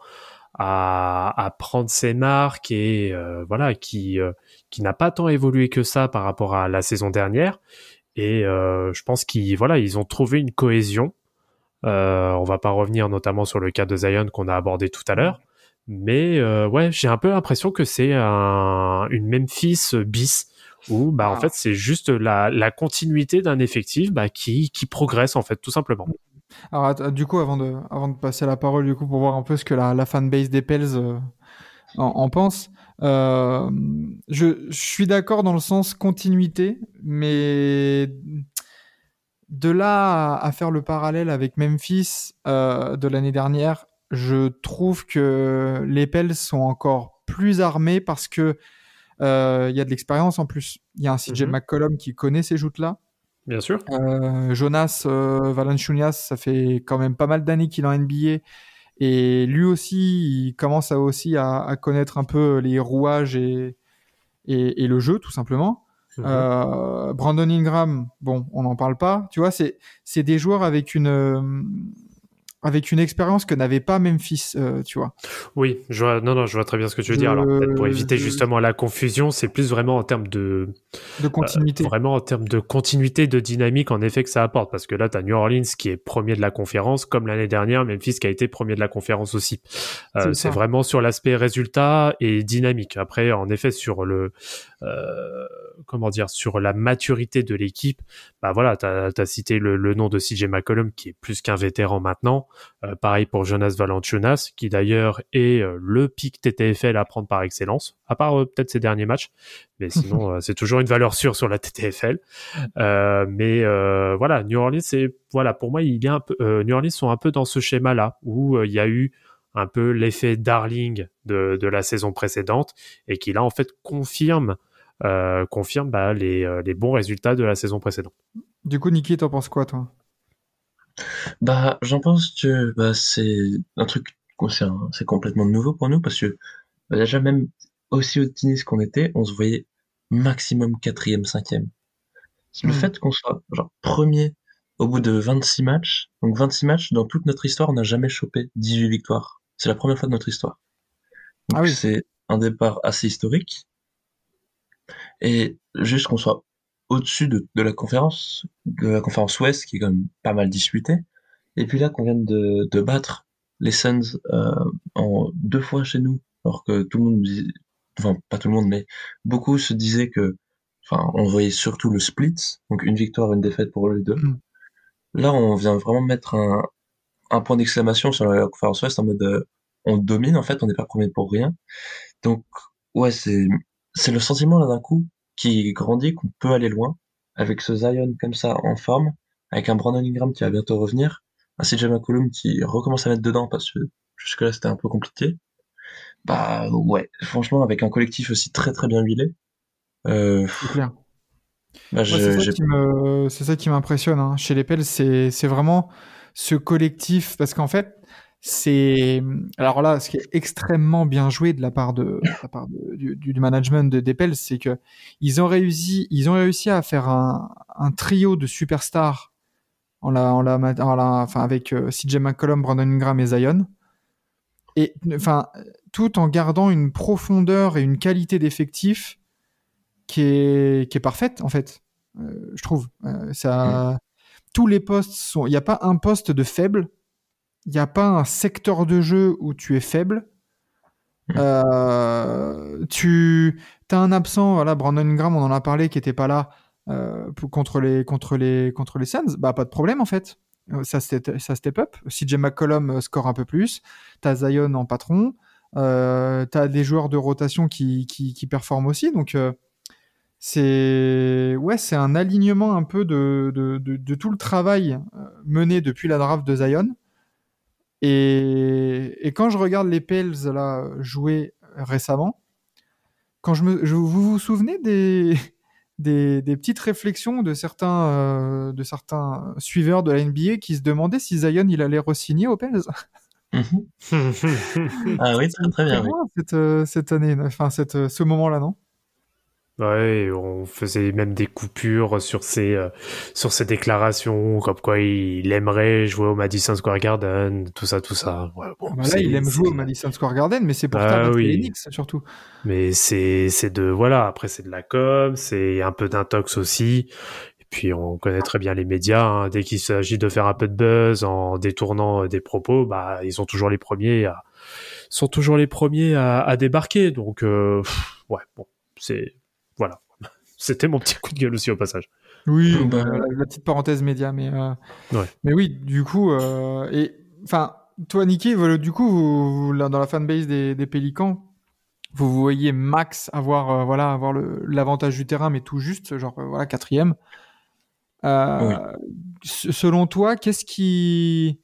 à, à prendre ses marques et euh, voilà, qui, euh, qui n'a pas tant évolué que ça par rapport à la saison dernière. Et je pense qu'ils voilà, ils ont trouvé une cohésion. Euh, on va pas revenir notamment sur le cas de Zion qu'on a abordé tout à l'heure, mais euh, ouais, j'ai un peu l'impression que c'est un, une Memphis bis où bah en Ah. fait c'est juste la, la continuité d'un effectif bah, qui qui progresse en fait tout simplement. Alors, du coup, avant de, avant de passer la parole, du coup, pour voir un peu ce que la, la fanbase des Pels euh, en, en pense, euh, je, je suis d'accord dans le sens continuité, mais de là à, à faire le parallèle avec Memphis euh, de l'année dernière, je trouve que les Pels sont encore plus armés parce que euh, il y a de l'expérience en plus. Il y a un CJ Mhm. McCollum qui connaît ces joutes-là. Bien sûr. Euh, Jonas Valanciunas, ça fait quand même pas mal d'années qu'il est en NBA et lui aussi, il commence à aussi à, à connaître un peu les rouages et, et, et le jeu tout simplement. Mhm. Euh, Brandon Ingram, bon, on n'en parle pas. Tu vois, c'est c'est des joueurs avec une euh, avec une expérience que n'avait pas Memphis, euh, tu vois. Oui, je vois, non, non, je vois très bien ce que tu veux dire. Alors, pour éviter justement la confusion, c'est plus vraiment en termes de, De continuité. Euh, vraiment en termes de continuité, de dynamique, en effet, que ça apporte. Parce que là, tu as New Orleans qui est premier de la conférence, comme l'année dernière, Memphis qui a été premier de la conférence aussi. Euh, C'est vraiment sur l'aspect résultat et dynamique. Après, en effet, sur le, comment dire, sur la maturité de l'équipe, bah voilà, tu as, cité le, le nom de CJ McCollum qui est plus qu'un vétéran maintenant. Euh, pareil pour Jonas Valanciunas, qui d'ailleurs est euh, le pic TTFL à prendre par excellence, à part euh, peut-être ses derniers matchs, mais [laughs] sinon c'est toujours une valeur sûre sur la TTFL. Mais voilà, New Orleans, c'est voilà pour moi, il un peu, euh, New Orleans sont un peu dans ce schéma-là où il y a eu un peu l'effet darling de, de la saison précédente et qui là en fait confirme euh, confirme bah, les, euh, les bons résultats de la saison précédente. Du coup, Niki, t'en penses quoi, toi? Bah, j'en pense que bah, c'est un truc, c'est un- c'est complètement nouveau pour nous parce que bah, déjà même aussi optimiste qu'on était, on se voyait maximum quatrième, cinquième. Le Hmm. fait qu'on soit genre premier au bout de 26 matchs, donc 26 matchs dans toute notre histoire, on n'a jamais chopé 18 victoires. C'est la première fois de notre histoire. Donc Ah oui. c'est un départ assez historique. Et juste qu'on soit au-dessus de, de la conférence, de la conférence Ouest, qui est quand même pas mal disputée. Et puis là, qu'on vient de, de battre les Suns euh, en deux fois chez nous, alors que tout le monde, disait- enfin pas tout le monde, mais beaucoup se disaient que, enfin, on voyait surtout le split, donc une victoire, une défaite pour les deux. Mm. Là, on vient vraiment mettre un, un point d'exclamation sur la conférence Ouest en mode, euh, on domine en fait, on n'est pas premier pour rien. Donc ouais, c'est c'est le sentiment là d'un coup qui grandit qu'on peut aller loin avec ce Zion comme ça en forme, avec un Brandon Ingram qui va bientôt revenir, un CJ McCollum qui recommence à mettre dedans parce que jusque là c'était un peu compliqué. Bah ouais, franchement avec un collectif aussi très très bien huilé. Euh, C'est clair. bah, c'est ça qui me, c'est ça qui m'impressionne hein. chez les Pels, c'est c'est vraiment ce collectif parce qu'en fait, c'est alors là, ce qui est extrêmement bien joué de la part de, de la part de- du, du management de des Pels, c'est que ils ont réussi, ils ont réussi à faire un, un trio de superstars en la, en la, en la- enfin avec euh, CJ McCollum, Brandon Ingram et Zion, et enfin tout en gardant une profondeur et une qualité d'effectif qui est, qui est parfaite en fait. Euh, je trouve. Euh, ça, tous les postes sont. Il n'y a pas un poste de faible. Il n'y a pas un secteur de jeu où tu es faible. Euh, tu as un absent, voilà, Brandon Ingram, on en a parlé, qui était pas là euh, pour- contre les contre les contre les Suns. Bah pas de problème en fait. euh, ça, step, ça step up. CJ McCollum score un peu plus. T'as Zion en patron. Euh, t'as des joueurs de rotation qui, qui, qui performent aussi. Donc, c'est ouais, c'est un alignement un peu de, de, de, de tout le travail mené depuis la draft de Zion. Et, et quand je regarde les Pels là jouer récemment, quand je me, je, vous vous souvenez des, [laughs] des, des petites réflexions de certains, euh, de certains suiveurs de la NBA qui se demandaient si Zion il allait re-signer aux Pels? [laughs] Ah oui, très, très bien. oui. cette, euh, cette année, enfin cette, euh, ce moment-là, non? Ouais, on faisait même des coupures sur ses euh, sur ses déclarations, comme quoi il aimerait jouer au Madison Square Garden, tout ça, tout ça. Ouais, bon, Bah Là, il aime jouer au Madison Square Garden, mais c'est pour Ah oui. les Knicks surtout. Mais c'est c'est de voilà, après c'est de la com, c'est un peu d'intox aussi. Et puis on connaît très bien les médias. hein. Dès qu'il s'agit de faire un peu de buzz en détournant euh, des propos, bah ils sont toujours les premiers à sont toujours les premiers à, à débarquer. Donc euh, pff, ouais, bon, c'est voilà. [laughs] C'était mon petit coup de gueule aussi au passage. Oui, Bah, bah, la, la petite parenthèse média, mais euh, Ouais. mais oui, du coup, euh, et enfin, toi, Niki, voilà, du coup, vous, vous, là, dans la fanbase des, des Pélicans, vous vous voyez Max avoir euh, voilà avoir l'avantage du terrain, mais tout juste, genre euh, voilà quatrième. Euh, Selon toi, qu'est-ce qui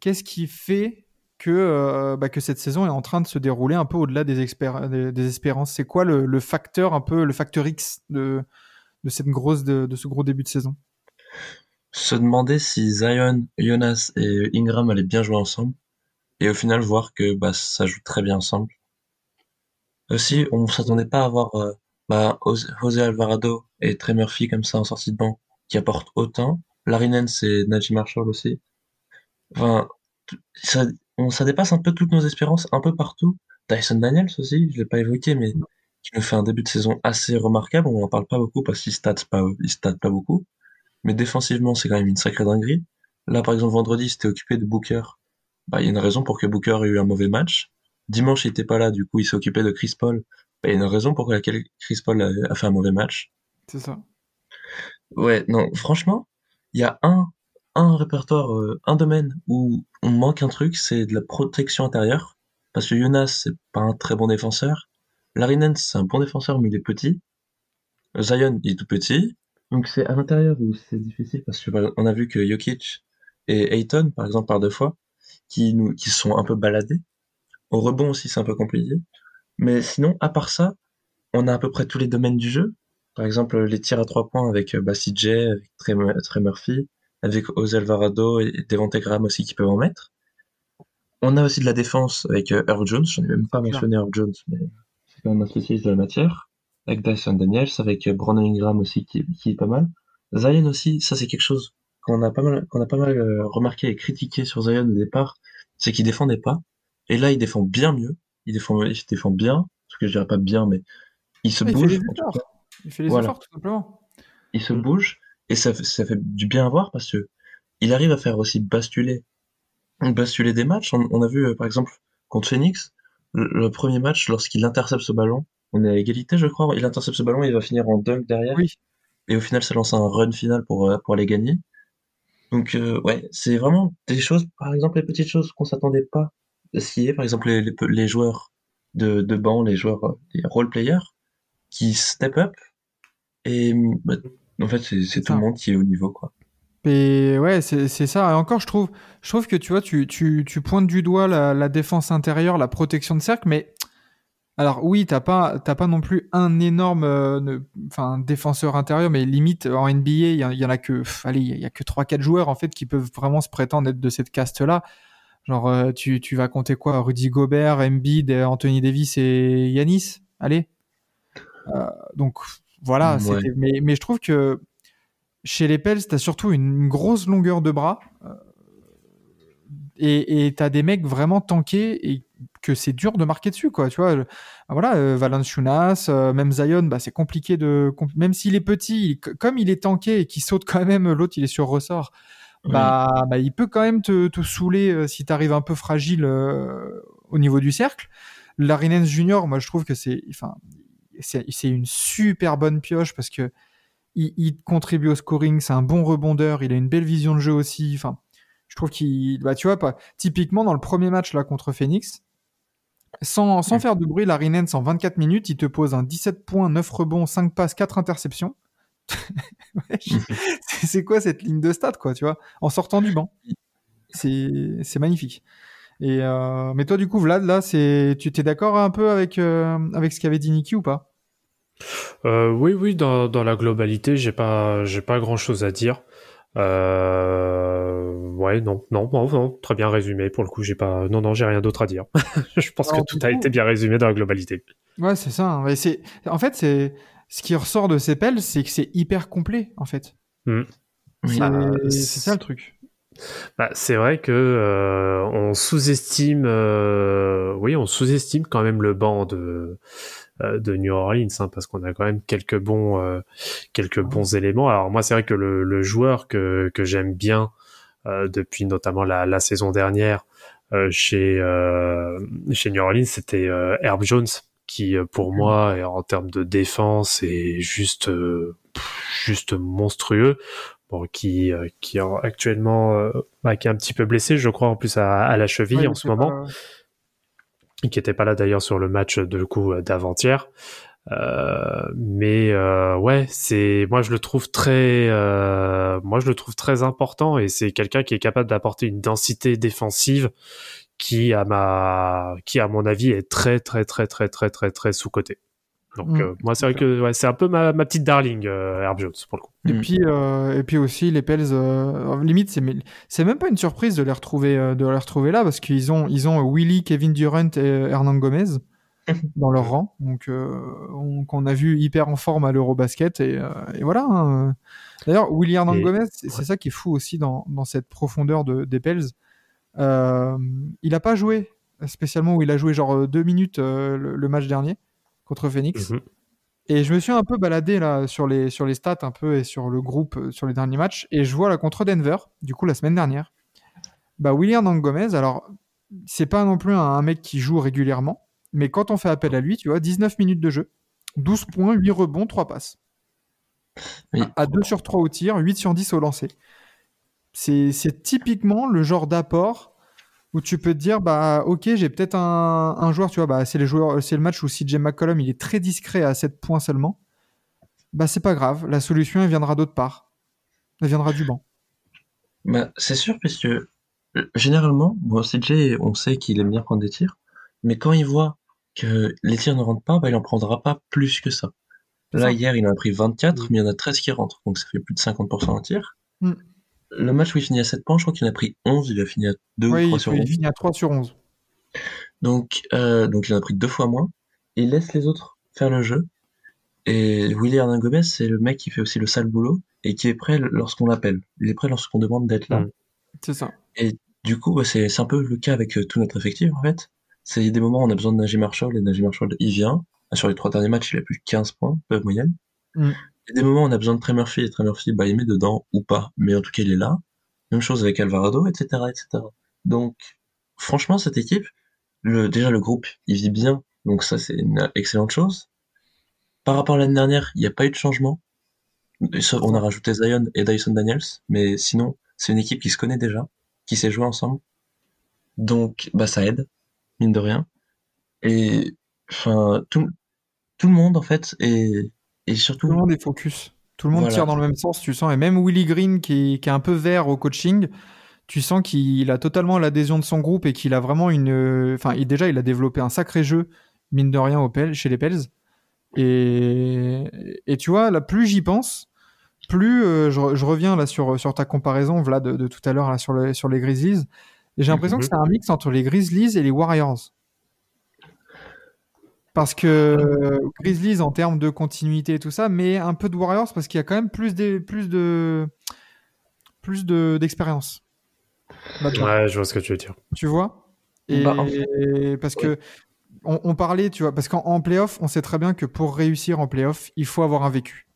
qu'est-ce qui fait que euh, bah, que cette saison est en train de se dérouler un peu au-delà des, espérances C'est quoi le, facteur un peu le facteur X de cette grosse de, ce gros début de saison? Se demander si Zion, Jonas et Ingram allaient bien jouer ensemble. Et au final, voir que bah, ça joue très bien ensemble. Aussi, on s'attendait pas à avoir euh, bah, José Alvarado et Trey Murphy comme ça en sortie de banc qui apportent autant. Larry Nance et Najee Marshall aussi. Enfin, ça, on, ça dépasse un peu toutes nos espérances, un peu partout. Tyson Daniels aussi, je l'ai pas évoqué, mais qui nous fait un début de saison assez remarquable. On en parle pas beaucoup parce qu'il stat pas, il pas beaucoup. Mais défensivement, c'est quand même une sacrée dinguerie. Là, par exemple, vendredi, c'était occupé de Booker. Bah, il y a une raison pour que Booker ait eu un mauvais match. Dimanche, il était pas là, du coup, il s'est occupé de Chris Paul. Bah, il y a une raison pour laquelle Chris Paul a, a fait un mauvais match. C'est ça. Ouais, non, franchement, il y a un, un répertoire, euh, un domaine où on manque un truc, c'est de la protection intérieure. Parce que Jonas, c'est pas un très bon défenseur. Larry Nance, c'est un bon défenseur, mais il est petit. Zion, il est tout petit. Donc c'est à l'intérieur où c'est difficile parce que on a vu que Jokic et Ayton, par exemple, par deux fois, qui nous, qui sont un peu baladés. Au rebond aussi, c'est un peu compliqué. Mais sinon, à part ça, on a à peu près tous les domaines du jeu. Par exemple, les tirs à trois points avec euh, bah, CJ, avec Trey Murphy, avec José Alvarado et Devontae Graham aussi qui peuvent en mettre. On a aussi de la défense avec euh, Earl Jones. J'en ai même pas mentionné Earl Jones, mais c'est quand même un spécialiste de la matière. Avec Dyson Daniels, avec euh, Brandon Ingram aussi qui, qui est pas mal. Zion aussi, ça c'est quelque chose qu'on a pas mal, qu'on a pas mal euh, remarqué et critiqué sur Zion au départ, c'est qu'il défendait pas. Et là, il défend bien mieux. Il défend, il défend bien, parce que je dirais pas bien, mais il se Ah, il fait bouge. les efforts. cas. Il fait les Voilà. efforts tout simplement. Il se Mm. bouge et ça, fait- ça fait du bien à voir parce que il arrive à faire aussi basculer, basculer des matchs. On, on a vu euh, par exemple contre Phoenix, le, le premier match lorsqu'il intercepte ce ballon, on est à égalité je crois. Il intercepte ce ballon, il va finir en dunk derrière Oui. et au final ça lance un run final pour euh, pour les gagner. Donc euh, ouais, c'est vraiment des choses, par exemple les petites choses qu'on s'attendait pas à ce qu'il y ait, par exemple les, les, les joueurs de, de banc, les joueurs, euh, les role players qui step up et bah, en fait c'est tout le monde qui est au niveau quoi. Et ouais, c'est ça. Et encore, je trouve, je trouve que tu vois, tu, tu, tu pointes du doigt la, la défense intérieure, la protection de cercle, mais alors oui, t'as pas, pas non plus un énorme, euh, enfin, défenseur intérieur, mais limite en NBA, il y, en- il y en a que, pff, allez, il y a que trois, quatre joueurs en fait qui peuvent vraiment se prétendre être de cette caste-là. Genre, euh, tu, tu vas compter quoi? Rudy Gobert, Embiid, Anthony Davis et Yanis Allez. Euh, donc voilà. Ouais. Mais, mais je trouve que chez les Pels, t'as surtout une, grosse longueur de bras. euh, et et t'as des mecs vraiment tankés et que c'est dur de marquer dessus, quoi. Tu vois, voilà, euh, Valanciunas, euh, même Zion, bah, c'est compliqué de, même s'il est petit, il- comme il est tanké et qu'il saute quand même, l'autre il est sur ressort. Bah, bah, il peut quand même te, te saouler euh, si t'arrives un peu fragile au niveau du cercle. Larry Nance Junior, moi je trouve que c'est, enfin, c'est une super bonne pioche parce que il, il contribue au scoring, c'est un bon rebondeur, il a une belle vision de jeu aussi. Enfin, Je trouve qu'il, bah, tu vois, pas, typiquement dans le premier match là contre Phoenix, sans, sans faire de bruit, Larry Nance en 24 minutes, il te pose un 17 points, 9 rebonds, 5 passes, 4 interceptions. [laughs] [laughs] C'est quoi cette ligne de stats, quoi, tu vois, en sortant du banc? C'est magnifique. Et euh, mais toi, du coup, Vlad, là, c'est, tu t'es d'accord un peu avec euh, avec ce qu'avait dit Niki ou pas? Euh, oui, oui, dans, dans la globalité, j'ai pas, j'ai pas grand chose à dire. Euh, ouais, non, non, non, non, très bien résumé. Pour le coup, j'ai pas, non, non, j'ai rien d'autre à dire. [laughs] Je pense Alors, que tout a été bien résumé dans la globalité. Ouais, c'est ça. hein. Mais c'est, en fait, c'est ce qui ressort de ces pelles, c'est que c'est hyper complet, en fait. Oui. C'est Bah, c'est ça le truc. Bah, c'est vrai que euh, on sous-estime, euh, oui, on sous-estime quand même le banc de euh, de New Orleans, hein, parce qu'on a quand même quelques bons euh, quelques bons éléments. Alors moi, c'est vrai que le, le joueur que que j'aime bien euh, depuis notamment la, la saison dernière euh, chez euh, chez New Orleans, c'était euh, Herb Jones, qui pour moi, en termes de défense, est juste euh, juste monstrueux bon, qui euh, qui est actuellement euh, bah, qui est un petit peu blessé, je crois en plus à, à la cheville Ouais, en ce moment, pas. et qui était pas là d'ailleurs sur le match de coup euh, d'avant-hier. Euh, mais euh, ouais, c'est moi je le trouve très euh, moi je le trouve très important et c'est quelqu'un qui est capable d'apporter une densité défensive qui à ma qui à mon avis est très très très très très très très sous côté. Donc Mm. euh, moi c'est vrai que ouais, c'est un peu ma, ma petite darling euh, Herb Jones pour le coup. Et Mm. puis, euh, et puis aussi les Pels, euh, limite, c'est c'est même pas une surprise de les retrouver, euh, de les retrouver là parce qu'ils ont, ils ont Willy, Kevin Durant et Hernan Gomez [laughs] dans leur rang, donc euh, on- qu'on a vu hyper en forme à l'Eurobasket et, euh, et voilà. hein. D'ailleurs, Willy Hernan Et- Gomez, c'est ça qui est fou aussi dans, dans cette profondeur de, des Pels. Euh, il a pas joué spécialement où il a joué genre deux minutes euh, le, le match dernier contre Phoenix. Mhm. Et je me suis un peu baladé là sur les, sur les stats un peu et sur le groupe euh, sur les derniers matchs. Et je vois là contre Denver, du coup la semaine dernière, bah William Gomez, alors c'est pas non plus un, un mec qui joue régulièrement, mais quand on fait appel à lui, tu vois, 19 minutes de jeu, 12 points, 8 rebonds, 3 passes. Oui. À 2 sur 3 au tir, 8 sur 10 au lancer. C'est c'est typiquement le genre d'apport où tu peux te dire bah ok j'ai peut-être un, un joueur tu vois bah c'est les joueurs c'est le match où CJ McCollum il est très discret à 7 points seulement bah c'est pas grave la solution elle viendra d'autre part elle viendra du banc Bah, c'est sûr, parce que euh, généralement, bon, CJ, on sait qu'il aime bien prendre des tirs, mais quand il voit que les tirs ne rentrent pas, bah, il en prendra pas plus que ça. Là, ça. hier, il en a pris 24, Mm. mais il y en a 13 qui rentrent, donc ça fait plus de 50% en tir. Mm. Le match où il finit à 7 points, je crois qu'il en a pris 11, il a fini à 2 oui ou 3 il, sur il 11. finit à 3 sur 11 Donc, euh, donc il en a pris deux fois moins. Il laisse les autres faire le jeu. Et Willy Hernan Gomez, c'est le mec qui fait aussi le sale boulot et qui est prêt lorsqu'on l'appelle. Il est prêt lorsqu'on demande d'être là. Mm. c'est ça Du coup, c'est c'est un peu le cas avec euh, tout notre effectif, en fait. C'est des moments où on a besoin de Najee Marshall et Najee Marshall, il vient. Sur les trois derniers matchs, il a plus de 15 points, peu moyenne. Mm. Et des moments où on a besoin de Trey Murphy et Trey Murphy, bah, il met dedans ou pas. Mais en tout cas, il est là. Même chose avec Alvarado, etc., etc. Donc, franchement, cette équipe, le, déjà, le groupe, il vit bien. Donc ça, c'est une excellente chose. Par rapport à l'année dernière, il n'y a pas eu de changement. On a rajouté Zion et Dyson Daniels. Mais sinon, c'est une équipe qui se connaît déjà, qui sait jouer ensemble. Donc, bah, ça aide, mine de rien. Et, enfin, tout, tout le monde, en fait, et, et surtout, tout le monde est focus. Tout le monde Voilà. tire dans le même sens tu sens. Et même Willy Green qui, qui est un peu vert au coaching tu sens qu'il a totalement l'adhésion de son groupe et qu'il a vraiment une euh, enfin il- déjà il a développé un sacré jeu mine de rien au Pel- chez les Pels. Et, et tu vois là plus j'y pense plus euh, je, re- je reviens là sur, sur ta comparaison Vlad de, de tout à l'heure là sur, le- sur les Grizzlies. Et j'ai l'impression que c'est un mix entre les Grizzlies et les Warriors parce que euh, Grizzlies en termes de continuité et tout ça, mais un peu de Warriors parce qu'il y a quand même plus de plus de plus de d'expérience. là-dedans, Ouais, je vois ce que tu veux dire. Tu vois? Et Bah, en parce que on, on parlait, tu vois, parce qu'en en playoff, on sait très bien que pour réussir en playoff, il faut avoir un vécu.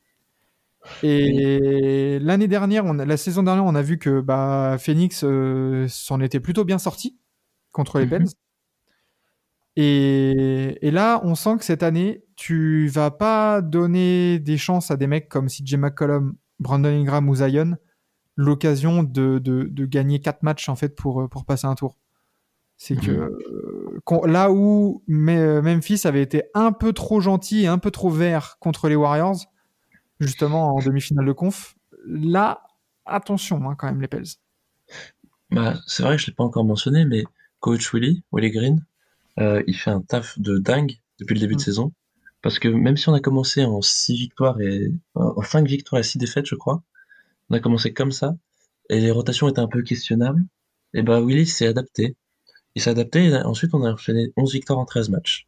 Et l'année dernière, on a- la saison dernière, on a vu que bah, Phoenix euh, s'en était plutôt bien sorti contre les Mhm. Pels. Et, et là, on sent que cette année, tu vas pas donner des chances à des mecs comme CJ McCollum, Brandon Ingram ou Zion l'occasion de, de, de gagner quatre matchs en fait pour pour passer un tour. C'est que Mhm. là où Me- Memphis avait été un peu trop gentil et un peu trop vert contre les Warriors, justement en demi-finale de conf, là, attention hein, quand même les Pels. Bah, c'est vrai que je l'ai pas encore mentionné, mais coach Willy, Willy Green, euh, il fait un taf de dingue depuis le début de Mm. saison. Parce que même si on a commencé en 6 victoires et en 5 victoires et 6 défaites, je crois, on a commencé comme ça, et les rotations étaient un peu questionnables, et bah Willy s'est adapté. Il s'est adapté, et ensuite on a enchaîné 11 victoires en 13 matchs.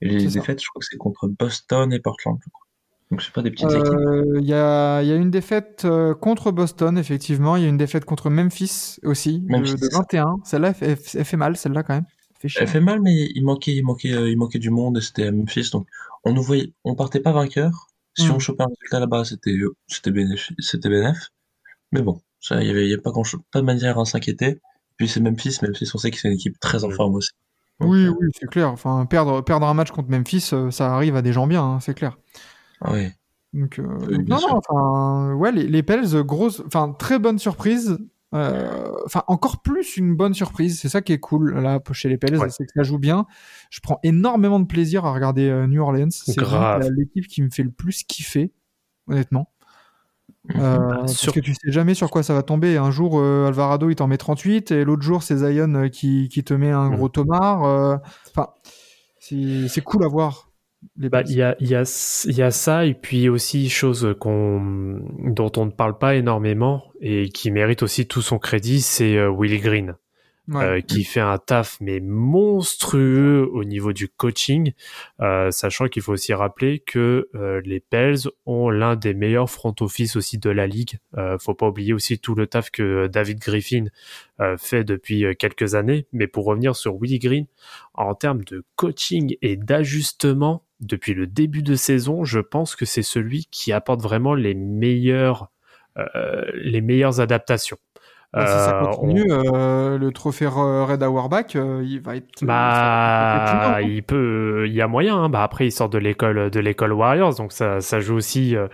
Et les ça. défaites, je crois que c'est contre Boston et Portland, je crois. Donc c'est pas des petites équipes. Euh, Il y, a, il y a une défaite euh, contre Boston, effectivement. Il y a une défaite contre Memphis aussi, de- Memphis, de, ça. 21. Celle-là, elle fait mal, celle-là quand même. Elle fait chier. Elle fait mal, mais il manquait, il manquait, euh, il manquait du monde et c'était à Memphis. Donc, on nous voyait, on partait pas vainqueur. Si Mm. on chopait un résultat là-bas, c'était, euh, c'était bénéf, c'était bénéf. Mais bon, ça, il y avait, y a pas grand chose, pas de manière à s'inquiéter. Puis c'est Memphis, Memphis, on sait que c'est une équipe très en Mm. forme aussi. Donc, Oui, euh, oui, c'est clair. Enfin, perdre, perdre un match contre Memphis, ça arrive à des gens bien, hein, c'est clair. ah oui. Donc, euh, Oui, non, sûr. non, enfin, ouais, les, les Pels, grosse, enfin, très bonne surprise. Euh, Enfin, encore plus une bonne surprise. C'est ça qui est cool là chez les Pels, Ouais. c'est que ça joue bien. Je prends énormément de plaisir à regarder euh, New Orleans. C'est l'équipe qui me fait le plus kiffer, honnêtement. Mhm. Euh, Bah, parce sur- que tu sais jamais sur quoi ça va tomber. Un jour, euh, Alvarado, il t'en met 38, et l'autre jour, c'est Zion euh, qui, qui te met un Mhm. gros tomard. euh, Enfin, c'est c'est cool à voir. Bah, il y a, il y, a, il y a ça, et puis aussi, chose qu'on, dont on ne parle pas énormément, et qui mérite aussi tout son crédit, c'est euh, Willie Green. Ouais. euh, qui fait un taf mais monstrueux au niveau du coaching, euh, sachant qu'il faut aussi rappeler que euh, les Pels ont l'un des meilleurs front office aussi de la ligue. Faut pas oublier aussi tout le taf que David Griffin fait depuis quelques années. Mais pour revenir sur Willie Green, en termes de coaching et d'ajustement depuis le début de saison, je pense que c'est celui qui apporte vraiment les meilleures euh, les meilleures adaptations. Bah, si ça Euh, on- continue, euh, le trophée Re- Red Auerbach, euh, il va être. va Bah, être il peut, il y a moyen. hein. Bah après, il sort de l'école, de l'école Warriors, donc ça, ça joue aussi, euh,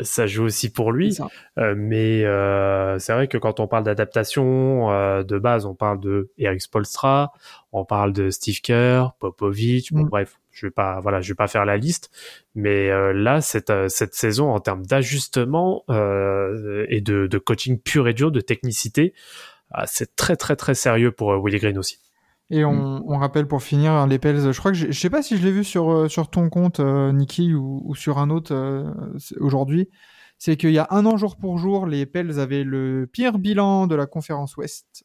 ça joue aussi pour lui. mais euh, c'est vrai que quand on parle d'adaptation euh, de base, on parle de Eric Spolstra, on parle de Steve Kerr, Popovich. Bon, Mm. bref, je vais pas, voilà, je vais pas faire la liste. Mais euh, là, cette euh, cette saison, en termes d'ajustement euh, et de, de coaching pur et dur, de technicité, ah, c'est très très très sérieux pour euh, Willie Green aussi. Et on, Mm. on rappelle pour finir hein, les Pels. Je crois que j'ai- je sais pas si je l'ai vu sur sur ton compte, euh, Niki, ou, ou sur un autre euh, aujourd'hui. C'est qu'il y a un an jour pour jour, les Pels avaient le pire bilan de la conférence Ouest.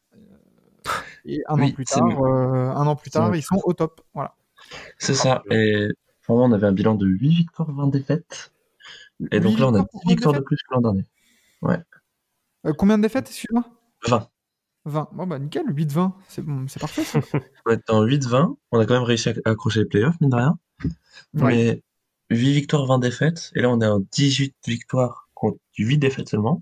Et un Oui, an plus tard, euh, un an plus tard, ils sont au top. Voilà. C'est ça. Et vraiment, on avait un bilan de 8 victoires, 20 défaites. Et donc là, on a victoires pour 10 victoires de plus que l'an dernier. Euh, combien de défaites, excuse-moi? 20. 20. Bon bah nickel, 8-20, c'est bon, c'est parfait. ça. On est en 8-20. On a quand même réussi à accrocher les playoffs, mine de rien. Ouais. Mais 8 victoires, 20 défaites. Et là, on est en 18 victoires contre 8 défaites seulement.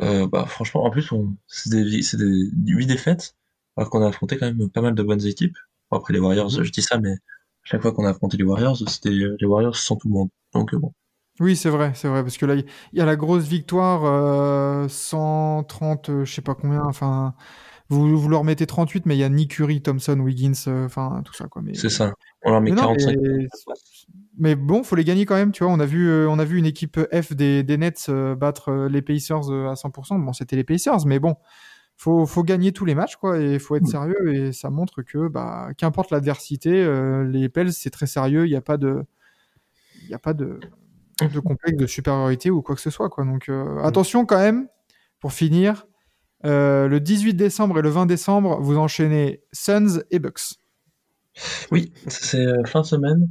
Euh, bah, franchement, en plus, on, c'est des, vi- c'est des 8 défaites, alors qu'on a affronté quand même pas mal de bonnes équipes. Bon, après, les Warriors, Mhm. je dis ça, mais chaque fois qu'on a affronté les Warriors, c'était euh, les Warriors sans tout le monde. Donc, euh, bon. Oui, c'est vrai, c'est vrai, parce que là, il y a la grosse victoire, euh, 130, euh, je sais pas combien, enfin, vous, vous leur mettez 38, mais il y a Nick Curry, Thompson, Wiggins, euh, enfin, tout ça, quoi. Mais, C'est ça. On leur met mais non, 45. mais, mais bon, faut les gagner quand même, tu vois. On a vu, euh, on a vu une équipe F des, des Nets euh, battre euh, les Pacers euh, à 100%. Bon, c'était les Pacers, mais bon, faut, faut gagner tous les matchs, quoi, et faut être Mm. sérieux, et ça montre que, bah, qu'importe l'adversité, euh, les Pels, c'est très sérieux, il n'y a pas de, il y a pas de, de complexe de supériorité ou quoi que ce soit, quoi. Donc, euh, attention quand même, pour finir, euh, le 18 décembre et le 20 décembre, vous enchaînez Suns et Bucks. Oui, c'est fin de semaine,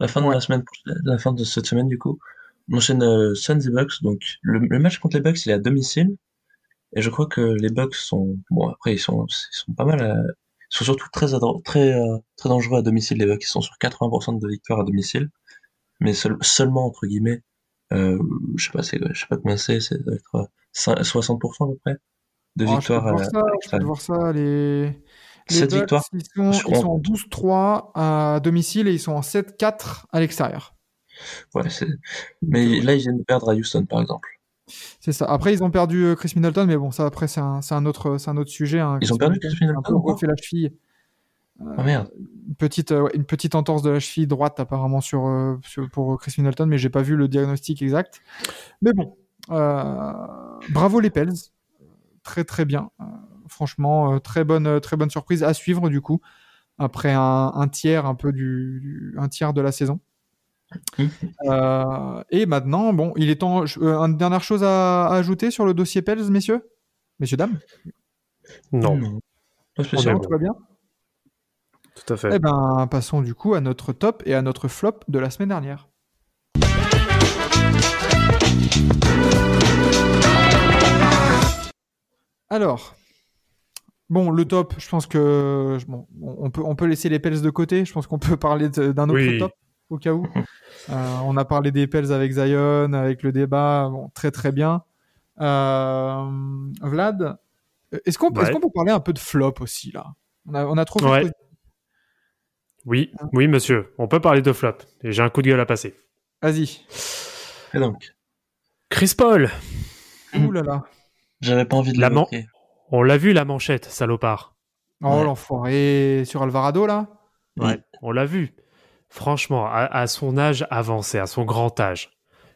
la fin de Ouais. la semaine, la fin de cette semaine du coup. On enchaîne Suns et Bucks, donc le, le match contre les Bucks il est à domicile, et je crois que les Bucks sont, bon après ils sont, ils sont pas mal, à- ils sont surtout très très euh, très dangereux à domicile les Bucks, ils sont sur 80% de victoires à domicile, mais seul- seulement entre guillemets, euh, je sais pas, c'est, je sais pas combien c'est, c'est euh, cin- 60% à peu près de Oh, je peux te victoires voir à, ça, à je peux voir ça, les... Les victoires ils sont, ils en 12-3 à domicile et ils sont en 7-4 à l'extérieur. Ouais, c'est, mais là ils viennent de perdre à Houston par exemple. C'est ça. Après, ils ont perdu euh, Chris Middleton, mais bon, ça, après, c'est un, c'est un autre, c'est un autre sujet. hein. Ils ont perdu Chris Middleton refait la cheville. Oh merde. Une petite, euh, une petite entorse de la cheville droite, apparemment, sur, euh, sur- pour Chris Middleton, mais j'ai pas vu le diagnostic exact. Mais bon, euh, bravo les Pels. Très, très bien. Euh, franchement, euh, très bonne, euh, très bonne surprise à suivre, du coup, après un, un tiers, un peu du, du- un tiers de la saison. Euh, et maintenant, bon, il est temps. euh, une dernière chose à, à ajouter sur le dossier Pels, messieurs? Messieurs, dames? Non, Pas spécialement. Tout va bien? Tout à fait. Eh ben, passons du coup à notre top et à notre flop de la semaine dernière. Alors, bon, le top, je pense que bon, on peut on peut laisser les Pels de côté. Je pense qu'on peut parler d'un autre Oui. top au cas où. Euh, on a parlé des Pels avec Zion, avec le débat, bon, très très bien. Euh, Vlad, est-ce qu'on peut, est-ce Ouais. qu'on peut parler un peu de flop aussi là? On a, on a trop Ouais. de Oui, oui, monsieur. On peut parler de flop. Et j'ai un coup de gueule à passer. Vas-y. Et donc, Chris Paul. Ouh là là. j'avais pas envie de La l'évoquer. On l'a vu la manchette, salopard. Oh Ouais. l'enfoiré sur Alvarado là? Oui. On l'a vu. Franchement, à, à son âge avancé, à son grand âge,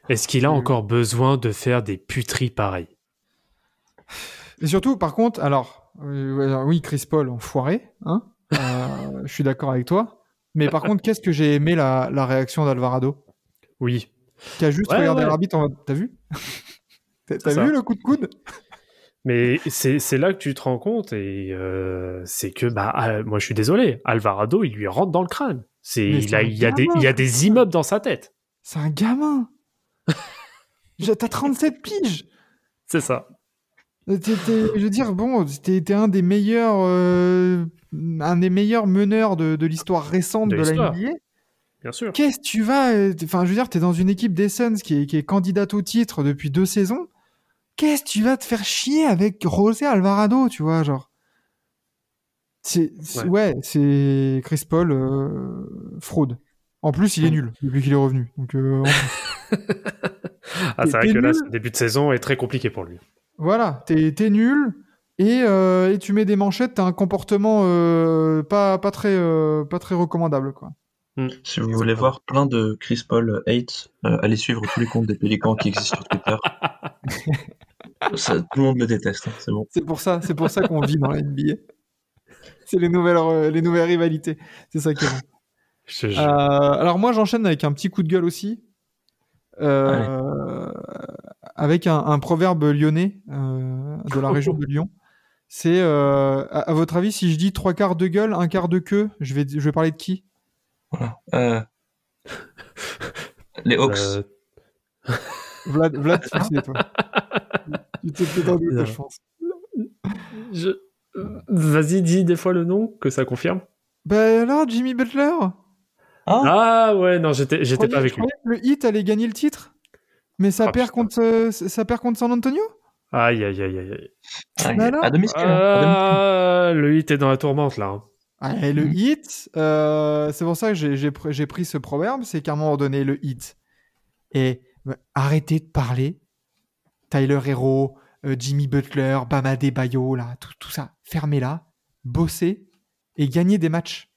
est-ce qu'il a Oui. encore besoin de faire des puteries pareilles? Et surtout, par contre, alors euh, ouais, oui, Chris Paul enfoiré, hein. Euh, [laughs] je suis d'accord avec toi. Mais par contre, qu'est-ce que j'ai aimé la, la réaction d'Alvarado, Oui. qui a juste Ouais, regardé ouais. l'arbitre en mode, t'as vu? [laughs] T'as vu le coup de coude Mais c'est là que tu te rends compte et euh, c'est que bah ah, moi je suis désolé, Alvarado il lui rentre dans le crâne. C'est il a il y a des gamin. il y a des immeubles dans sa tête. C'est un gamin. [laughs] T'as 37 piges. C'est ça. T'es- je veux dire, bon, t'es un des meilleurs, euh, un des meilleurs meneurs de, de l'histoire récente De de, la. NBA. Bien sûr. Qu'est-ce que tu vas euh, Enfin, je veux dire, t'es dans une équipe des Suns qui est, qui est candidate au titre depuis deux saisons. Qu'est-ce que tu vas te faire chier avec José Alvarado, tu vois, genre? C'est c'est- ouais, c'est Chris Paul euh, fraude. En plus, il est nul depuis qu'il est revenu. Donc euh, en. [laughs] Ah, c'est vrai que là, ce début de saison est très compliqué pour lui. voilà, t'es t'es nul et, euh, et tu mets des manchettes. T'as un comportement euh, pas pas très euh, pas très recommandable, quoi. Si vous voulez voir plein de Chris Paul hate, euh, allez suivre tous les comptes des Pélicans qui existent sur Twitter. [laughs] Ça, tout le monde le déteste, hein, c'est bon. C'est pour ça, c'est pour ça qu'on vit dans la NBA. C'est les nouvelles, euh, les nouvelles rivalités. C'est ça qui est bon. Je te jure. Euh, alors moi, j'enchaîne avec un petit coup de gueule aussi, Euh, avec un, un proverbe lyonnais euh, de la région de Lyon. C'est, euh, à, à votre avis, si je dis trois quarts de gueule, un quart de queue, je vais, je vais parler de qui? Voilà. Euh, les Hawks. Euh, Vlad, Vlad, tu sais, toi. [laughs] Tu doute, Non. je pense. je- Vas-y, dis des fois le nom, que ça confirme. Bah alors, Jimmy Butler? Ah, Ah ouais, non, j'étais j'étais pas avec lui. le Heat allait gagner le titre, mais ça Ah, perd contre, euh, ça perd contre San Antonio? Aïe, aïe, aïe, aïe. aïe. ah, bah alors à domicile. à domicile. Le hit est dans la tourmente là. hein. Ah, et le Mhm. hit, euh, c'est pour ça que j'ai- j'ai pr- j'ai pris ce proverbe, c'est qu'à un moment donné, le hit. Et bah, arrêtez de parler. Tyler Hero, Jimmy Butler, Bama Bayo, là, tout, tout ça. Fermez-la, bossez et gagnez des matchs.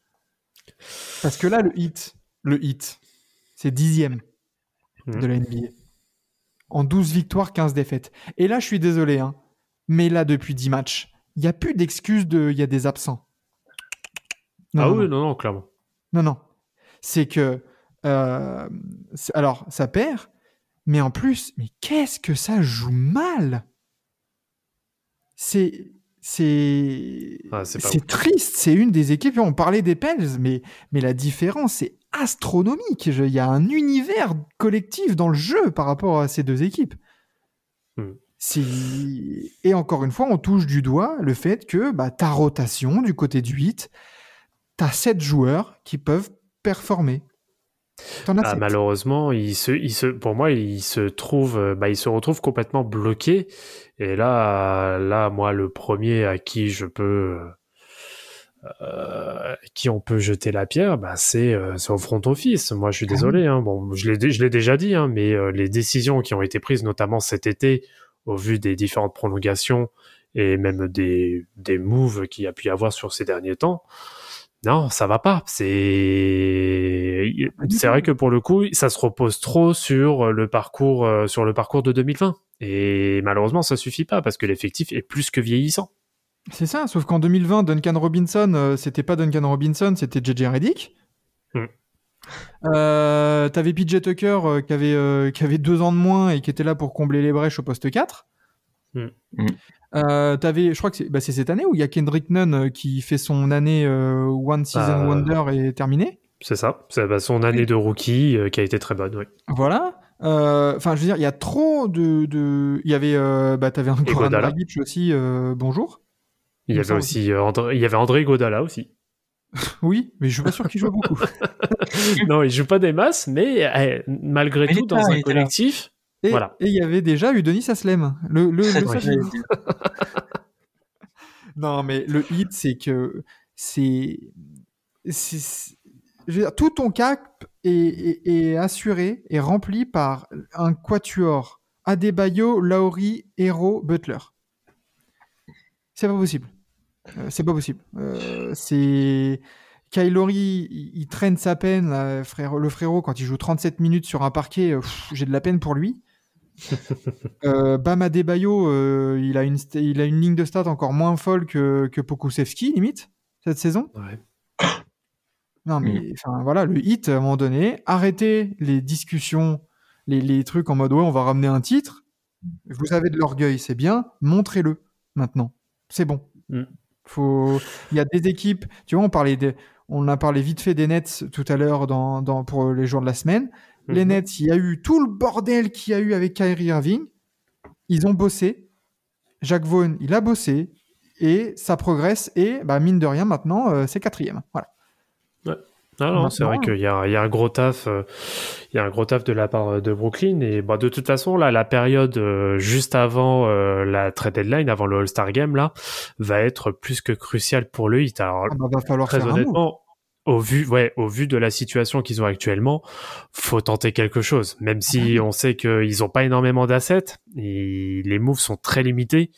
Parce que là, le hit, le hit, c'est dixième Mhm. de la NBA. En 12 victoires, 15 défaites. Et là, je suis désolé, hein, mais là, depuis 10 matchs, il n'y a plus d'excuses de il y a des absents. Non, ah non, oui, non. non, clairement. Non, non. C'est que. euh, alors, ça perd, mais en plus, mais qu'est-ce que ça joue mal? C'est. C'est. Ah, c'est triste. C'est une des équipes. On parlait des Pels, mais, mais la différence est astronomique. Il y a un univers collectif dans le jeu par rapport à ces deux équipes. Hmm. Et encore une fois, on touche du doigt le fait que bah, ta rotation du côté du 8, tu as 7 joueurs qui peuvent performer. Ah, sept. malheureusement, il se, il se, pour moi, il se trouve, euh, bah, il se retrouve complètement bloqué. Et là, là, moi, le premier à qui je peux euh, qui on peut jeter la pierre, bah c'est euh, c'est au front office. Moi, je suis désolé. Hein. Bon, je l'ai je l'ai déjà dit, hein, mais euh, les décisions qui ont été prises, notamment cet été, au vu des différentes prolongations et même des des moves qu'il y a pu y avoir sur ces derniers temps, non, ça va pas. C'est c'est vrai que pour le coup, ça se repose trop sur le parcours euh, sur le parcours de 2020 et malheureusement, ça suffit pas parce que l'effectif est plus que vieillissant. C'est ça, sauf qu'en 2020, Duncan Robinson, euh, c'était pas Duncan Robinson, c'était JJ Reddick. Hmm. Euh, T'avais PJ Tucker euh, qui, avait, euh, qui avait deux ans de moins et qui était là pour combler les brèches au poste 4. Hmm. Euh, t'avais, je crois que c'est bah, cette année où il y a Kendrick Nunn euh, qui fait son année euh, One Season Euh, Wonder et terminé. C'est ça. C'est bah, son année de rookie euh, qui a été très bonne. Oui. Voilà. Enfin, je veux dire, il y a trop de. de... Il y avait. Bah, t'avais Godala. Dragic aussi. bonjour. Il y avait aussi André, il y avait André Godala aussi. [laughs] Oui, mais je suis pas sûr qu'il joue beaucoup. [laughs] non, il joue pas des masses, mais eh, malgré Mais tout, dans un collectif, Et Voilà. il y avait déjà eu Denis Aslem. Le, le, [laughs] [laughs] Non, mais le hit, c'est que c'est. tout ton cap est, est- est assuré et rempli par un quatuor Adebayo, Lauri, Hero, Butler. C'est pas possible. Euh, c'est pas possible. Euh, c'est. Kylori, il, il traîne sa peine, là, frère, le frérot, quand il joue 37 minutes sur un parquet, euh, j'ai de la peine pour lui. Euh, Bam Adebayo, euh, il, a une, il a une ligne de stats encore moins folle que, que Pokusevski, limite, cette saison. ouais. Non, mais enfin voilà, le hit, à un moment donné, arrêtez les discussions, les, les trucs en mode ouais, on va ramener un titre. Vous avez de l'orgueil, c'est bien, montrez-le maintenant. C'est bon. Mm. Faut... Il y a des équipes, tu vois, on parlait des... on a parlé vite fait des Nets tout à l'heure dans, dans, pour les jours de la semaine. Les Mhm. Nets, il y a eu tout le bordel qu'il y a eu avec Kyrie Irving. Ils ont bossé. Jacques Vaughn, il a bossé. Et ça progresse. Et bah, mine de rien, maintenant, euh, c'est quatrième. Voilà. Non, non, c'est vrai qu'il y a, il y a un gros taf, euh, il y a un gros taf de la part de Brooklyn et bah de toute façon là, la période euh, juste avant euh, la trade deadline, avant le All-Star Game là, va être plus que cruciale pour le Heat. Alors Ah bah, va falloir très honnêtement, au vu, ouais, au vu de la situation qu'ils ont actuellement, faut tenter quelque chose. Même si on sait qu'ils ont pas énormément d'assets, et les moves sont très limités,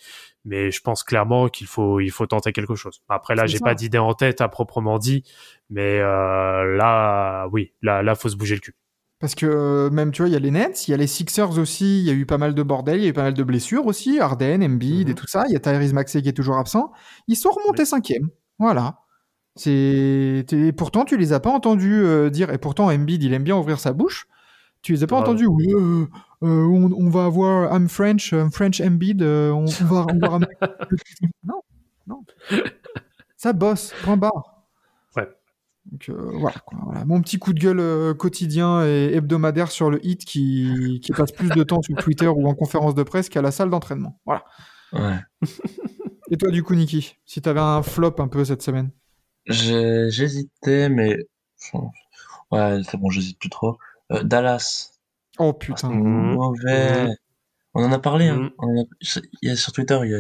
mais je pense clairement qu'il faut, il faut tenter quelque chose. Après là, j'ai pas d'idée en tête à proprement dit, mais euh, là, oui, là, là, faut se bouger le cul. Parce que euh, même, tu vois, il y a les Nets, il y a les Sixers aussi, il y a eu pas mal de bordel, il y a eu pas mal de blessures aussi, Harden, Embiid Mhm. et tout ça. Il y a Tyrese Maxey qui est toujours absent. Ils sont remontés cinquième. Voilà. C'est et pourtant tu les as pas entendus euh, dire et pourtant Embiid il aime bien ouvrir sa bouche. Tu les as pas entendus oui, euh, euh, on, on va avoir I'm French, I'm French Embiid, euh, on, on va on va ramener [laughs] non non ça bosse point barre. Ouais. Donc euh, voilà, quoi, voilà mon petit coup de gueule euh, quotidien et hebdomadaire sur le hit qui qui passe plus de temps sur Twitter ou en conférence de presse qu'à la salle d'entraînement. Voilà. Ouais. Et toi du coup Niki, si t'avais un flop un peu cette semaine? J'ai- J'hésitais, mais enfin, ouais, c'est bon, j'hésite plus trop. Euh, Dallas, Oh c'est putain. Mhm. mauvais. On en a parlé. Hein. Mhm. On en a- il y a sur Twitter, il y a...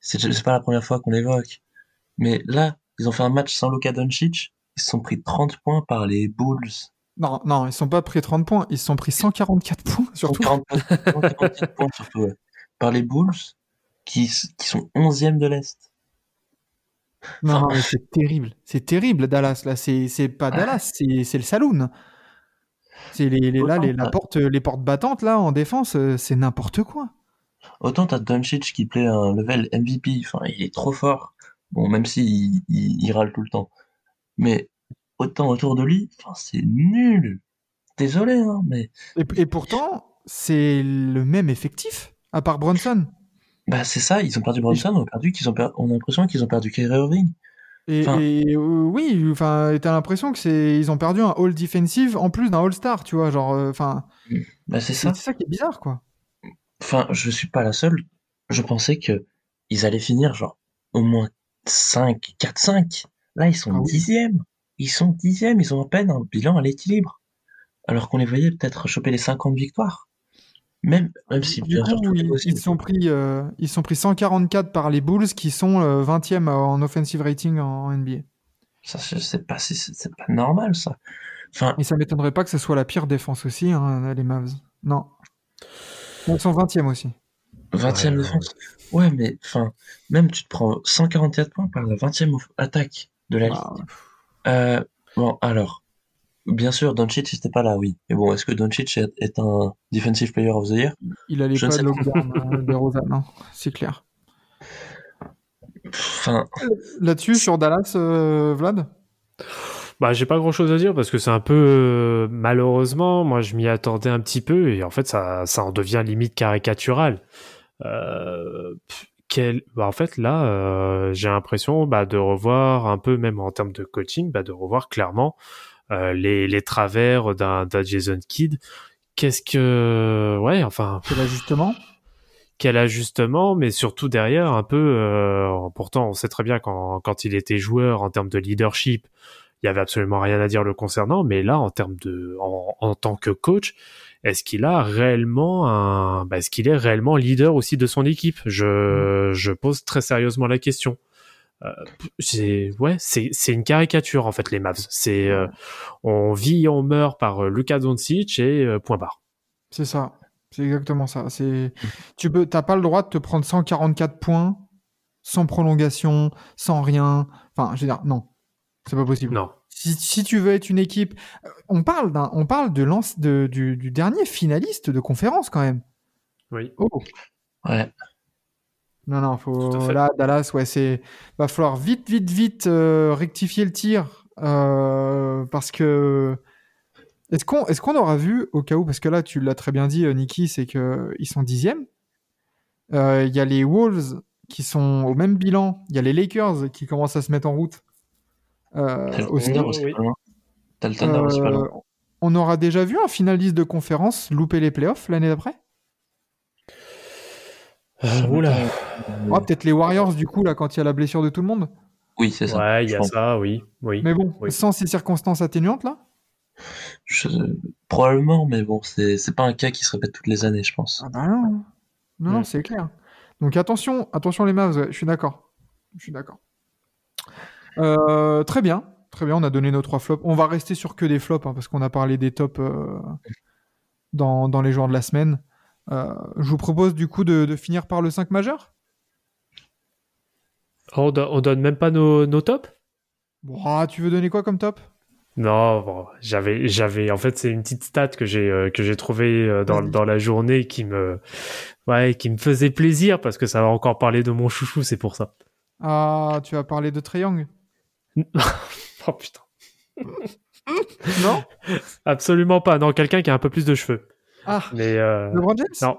c'est c'est pas la première fois qu'on l'évoque. Mais là, ils ont fait un match sans Luka Doncic. Ils se sont pris 30 points par les Bulls. Non, non, ils sont pas pris 30 points, ils se sont pris 144 points surtout. 140 147 points surtout, ouais. Par les Bulls, qui, s- qui sont 11e de l'Est. Non, mais c'est terrible. C'est terrible, Dallas. Là, c'est c'est pas Dallas, c'est c'est le saloon. C'est les, les- là, les, la porte, les portes battantes là en défense, euh, c'est n'importe quoi. Autant t'as Doncic qui plaît à un level MVP, enfin, il est trop fort. Bon, même s'il il, il râle tout le temps. Mais autant autour de lui, enfin, c'est nul. Désolé, hein, mais Et, et pourtant, c'est le même effectif, à part Brunson. Bah c'est ça, ils ont perdu Brunson, on a perdu qu'ils ont per- on a l'impression qu'ils ont perdu Kyrie Irving. Et, Enfin- et, euh, oui, enfin, t'as l'impression que c'est ils ont perdu un All Defensive en plus d'un All Star, tu vois, genre, euh, enfin, Bah c'est ça. c'est ça qui est bizarre, quoi. Enfin, je suis pas la seule. Je pensais que ils allaient finir genre au moins 5, 4, 5. Là, ils sont Ah oui. dixièmes. Ils sont dixièmes, ils ont à peine un bilan à l'équilibre. Alors qu'on les voyait peut-être choper les 50 victoires. Même, même si Du bien sûr tout ils, possible. ils sont pris, euh, ils sont pris 144 par les Bulls qui sont euh, 20e en offensive rating en, en NBA. Ça, pas c'est c'est pas normal ça. Enfin, Et ça m'étonnerait pas que ce soit la pire défense aussi, hein, les Mavs. Non. Ils sont 20e aussi. 20e Ouais, défense. Ouais, mais enfin, même tu te prends 144 points par la 20e off- attaque de la ligue. Ah, Euh, bon, alors, bien sûr, Doncic n'était pas là, oui. Mais bon, est-ce que Doncic est, est un Defensive Player of the Year? Il allait Je pas de des Rosanne, hein, c'est clair. Enfin, Là-dessus, sur Dallas, euh, Vlad? Bah, j'ai pas grand chose à dire parce que c'est un peu euh, malheureusement, moi je m'y attendais un petit peu et en fait ça, ça en devient limite caricatural. Euh, quel... bah, en fait là, euh, j'ai l'impression bah, de revoir un peu même en termes de coaching, bah, de revoir clairement euh, les, les travers d'un Jason Kidd. Qu'est-ce que ouais, enfin C'est l'ajustement quel ajustement, mais surtout derrière un peu. euh, pourtant, on sait très bien quand, quand il était joueur en termes de leadership, il y avait absolument rien à dire le concernant. Mais là, en termes de, en, en tant que coach, est-ce qu'il a réellement un, bah, est-ce qu'il est réellement leader aussi de son équipe? Je, je pose très sérieusement la question. Euh, c'est ouais, c'est c'est une caricature en fait les Mavs. C'est euh, on vit et on meurt par euh, Luka Doncic et euh, point barre. C'est ça. C'est exactement ça. C'est tu peux, t'as pas le droit de te prendre 144 points sans prolongation, sans rien. Enfin, je veux dire, non, c'est pas possible. Non. Si, si tu veux être une équipe, on parle d'un, on parle de lance de, du, du dernier finaliste de conférence quand même. Oui. Oh. ouais. Non, non, faut là Dallas, ouais, c'est va falloir vite, vite, vite euh, rectifier le tir euh, parce que est-ce qu'on est-ce qu'on aura vu au cas où parce que là tu l'as très bien dit, euh, Niki, c'est que ils sont dixièmes. Euh, Il y a les Wolves qui sont au même bilan. Il y a les Lakers qui commencent à se mettre en route. T'as le aussi. Thunder aussi oui. pas loin. T'as le Thunder aussi pas loin. On aura déjà vu un finaliste de conférence louper les playoffs l'année d'après? Euh, oula. Ah, peut-être les Warriors du coup là quand il y a la blessure de tout le monde? Oui, c'est ça. Ouais, il y a pense. ça, oui, oui. Mais bon, Oui. sans ces circonstances atténuantes là? Je- Probablement, mais bon, c'est c'est pas un cas qui se répète toutes les années, je pense. Ah bah non. Non, non, Mm. c'est clair. Donc attention, attention les Mavs, ouais, je suis d'accord. Je suis d'accord. Euh, très bien, très bien, on a donné nos trois flops. On va rester sur que des flops, hein, parce qu'on a parlé des tops euh, dans, dans les joueurs de la semaine. Euh, je vous propose du coup de, de finir par le 5 majeur? On, do- on donne même pas nos, nos tops? Ah, tu veux donner quoi comme top? Non, bon, j'avais, j'avais. En fait, c'est une petite stat que j'ai euh, que j'ai trouvé euh, dans, dans la journée qui me, ouais, qui me faisait plaisir parce que ça va encore parler de mon chouchou, c'est pour ça. Ah, tu as parlé de Triangle [laughs] Oh putain, Non? [laughs] Absolument pas. Non, quelqu'un qui a un peu plus de cheveux. Ah, Mais euh, LeBron James non,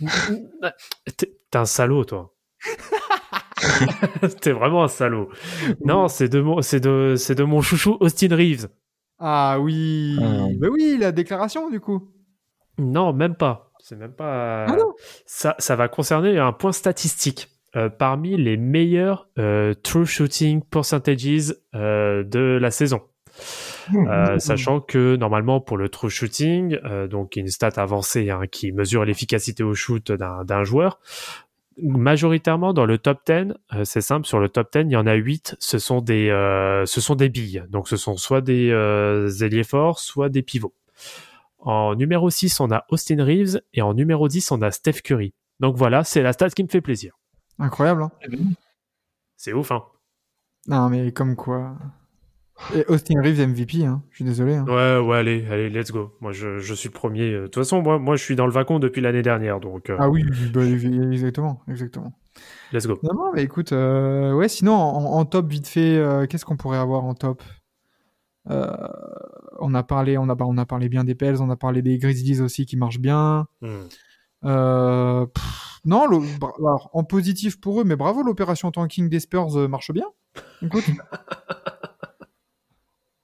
[laughs] t'es un salaud, toi. [laughs] T'es vraiment un salaud. Non, c'est de mon, c'est de, c'est de mon chouchou Austin Reeves. Ah oui, Ah. bah oui, la déclaration du coup. Non, même pas. C'est même pas. Ah non ça, ça va concerner un point statistique. Euh, parmi les meilleurs euh, true shooting percentages euh, de la saison. [laughs] Euh, sachant que normalement pour le true shooting, euh, donc une stat avancée hein, qui mesure l'efficacité au shoot d'un d'un joueur, majoritairement dans le top 10, euh, c'est simple, sur le top 10, il y en a 8, ce sont des, euh, ce sont des billes. Donc ce sont soit des euh, ailiers forts, soit des pivots. En numéro 6, on a Austin Reeves et en numéro 10, on a Steph Curry. Donc voilà, c'est la stat qui me fait plaisir. Incroyable, hein C'est ouf, hein Non, mais comme quoi. Et Austin Reeves MVP, hein. je suis désolé. hein. Ouais, ouais, allez, allez, let's go. Moi, je, je suis le premier. De toute façon, moi, moi, je suis dans le vacon depuis l'année dernière, donc euh, Ah oui, bah, exactement, exactement. let's go. Non, non, mais écoute, euh, ouais, sinon, en, en top, vite fait, euh, qu'est-ce qu'on pourrait avoir en top? On a parlé, on a, on a parlé bien des Pels, on a parlé des Grizzlies aussi qui marchent bien. Hmm. Pff, non, le- alors, en positif pour eux, mais bravo, l'opération tanking des Spurs marche bien. Écoute, [laughs]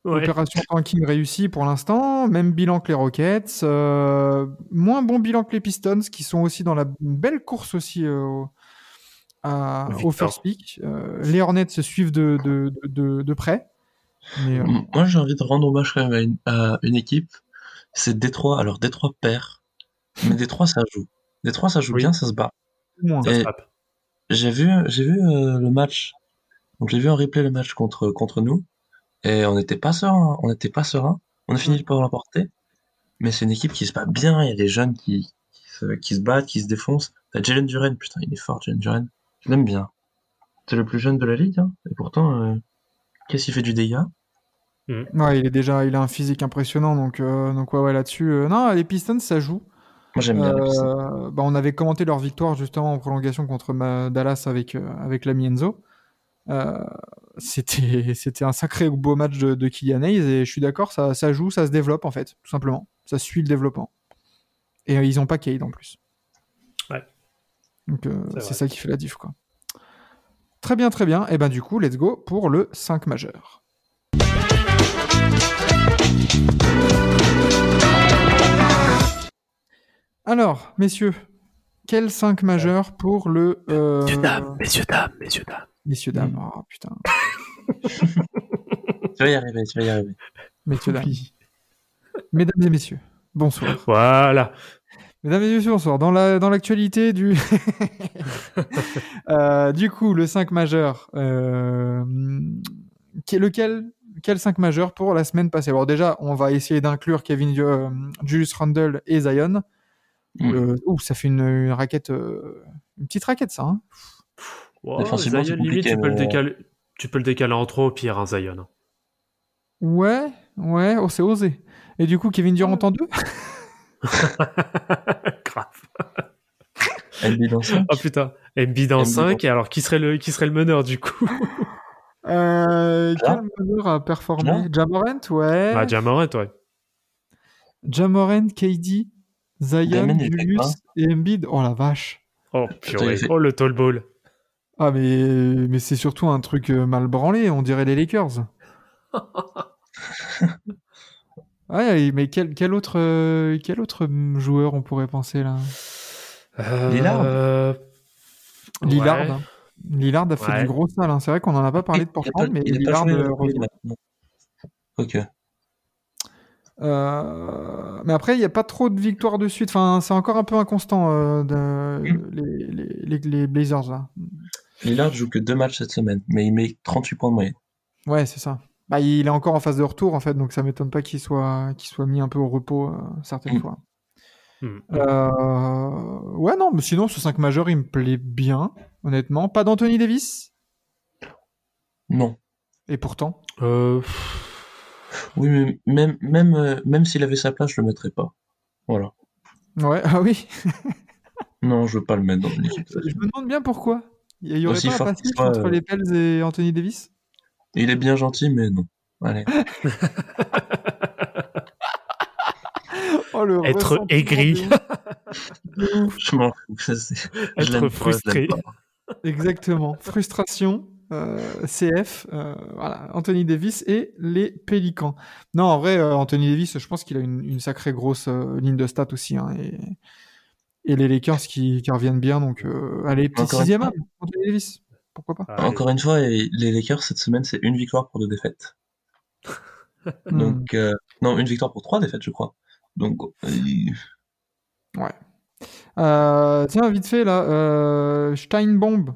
Ouais. Opération tanking réussie pour l'instant, même bilan que les Rockets, euh, moins bon bilan que les Pistons qui sont aussi dans la belle course aussi euh, au- à- au Victor. first pick. Euh, les Hornets se suivent de, de, de, de- de près. Mais, euh, Moi, j'ai envie de rendre hommage quand même à une, à une équipe. C'est Détroit. Alors, Détroit perd. Mais des trois, ça joue. Des trois, ça joue Oui. bien, ça se bat. J'ai vu, j'ai vu euh, le match. Donc j'ai vu en replay le match contre contre nous et on n'était pas serein. On n'était pas serein. On a fini par l'emporter. Mais c'est une équipe qui se bat bien. Il y a des jeunes qui qui se, qui se battent, qui se défoncent. T'as Jalen Duren, putain, il est fort, Jalen Duren. Je l'aime bien. C'est le plus jeune de la ligue, hein. Et pourtant, euh, qu'est-ce qu'il fait du dégât? Ouais, il est déjà, il a un physique impressionnant, donc, euh, donc ouais, ouais, là-dessus. euh, non, les Pistons, ça joue. Moi, j'aime bien. Euh, bah, on avait commenté leur victoire justement en prolongation contre ma- Dallas avec, euh, avec l'ami Enzo. Euh, c'était, [laughs] c'était un sacré beau match de, de Kylian Hayes et je suis d'accord, ça, ça joue, ça se développe en fait, tout simplement. Ça suit le développement. Et euh, ils ont pas Cade en plus. Ouais. Donc euh, C'est ça qui fait la diff quoi. Très bien, très bien. Et ben du coup, let's go pour le 5 majeur. Alors, messieurs, quel 5 majeur pour le. euh, Messieurs, dames, messieurs, dames, messieurs, dames. Messieurs, dames. Mm. Oh, putain. [laughs] Tu vas y arriver, tu vas y arriver. Messieurs, dames. Mesdames et messieurs, bonsoir. Voilà. Mesdames et messieurs, bonsoir. Dans la dans l'actualité du [laughs] Euh, du coup le 5 majeur, euh, qui est lequel quel 5 majeur pour la semaine passée? Alors déjà, on va essayer d'inclure Kevin euh, Julius Randle et Zion. Mm. Euh, ouh, ça fait une, une raquette, euh, une petite raquette ça. Hein Wow, Défensivement, Zion, limite, tu peux, le mais- décaler, tu peux le décaler en trop, au pire, un Zion. ouais, ouais, oh c'est osé. Et du coup, Kevin Durant en deux? [laughs] Grave. Embiid dans cinq. Oh putain. Embiid en Embiid 5, et alors qui serait le, qui serait le meneur du coup? Euh? Quel meneur a performé? Ja? Jamorant, ouais. Ah, Jamorant, ouais. Jamorant, KD, Zion, Julius et Embiid. Oh la vache. Oh, purée. Oh, le tall ball. Ah mais mais c'est surtout un truc euh, mal branlé, on dirait les Lakers. [laughs] ouais, mais quel, quel autre euh, quel autre joueur on pourrait penser là? Lillard Euh, Lillard. ouais. hein. Lillard a fait Ouais. du gros sale. hein. C'est vrai qu'on en a pas parlé de Portland, mais il Lillard joué euh, le. Ok. Euh, mais après, il n'y a pas trop de victoires de suite. Enfin, c'est encore un peu inconstant euh, de, Mm. les, les, les, les Blazers là. Lillard joue que deux matchs cette semaine, mais il met 38 points de moyenne. Ouais, c'est ça. Bah, il est encore en phase de retour en fait, donc ça m'étonne pas qu'il soit qu'il soit mis un peu au repos euh, certaines Mm. fois. Hmm. Euh, Ouais, non, mais sinon ce 5 majeur il me plaît bien, honnêtement. Pas d'Anthony Davis, Non. et pourtant? Euh, Oui, mais même, même, euh, même s'il avait sa place, je le mettrais pas. Voilà. Ouais, [laughs] ah oui. Non, je veux pas le mettre dans une équipe. Je me demande bien pourquoi. Il y aurait Aussi pas un fort passif soit, entre euh, les Pels et Anthony Davis? Il est bien gentil, mais non. Allez. [laughs] Oh, le Être aigri. [laughs] Je m'en fous. Être frustré. Exactement. Frustration, euh, CF, euh, voilà, Anthony Davis et les Pélicans. Non, en vrai, euh, Anthony Davis, je pense qu'il a une, une sacrée grosse euh, ligne de stats aussi. hein, et, et les Lakers qui, qui reviennent bien. Donc, euh, allez, petit Encore une sixième Anthony Davis. Pourquoi pas allez. Encore une fois, et les Lakers, cette semaine, c'est une victoire pour deux défaites. [laughs] Donc, euh, non, une victoire pour trois défaites, je crois. Donc, euh, Euh, tiens, vite fait, là, euh, Steinbomb.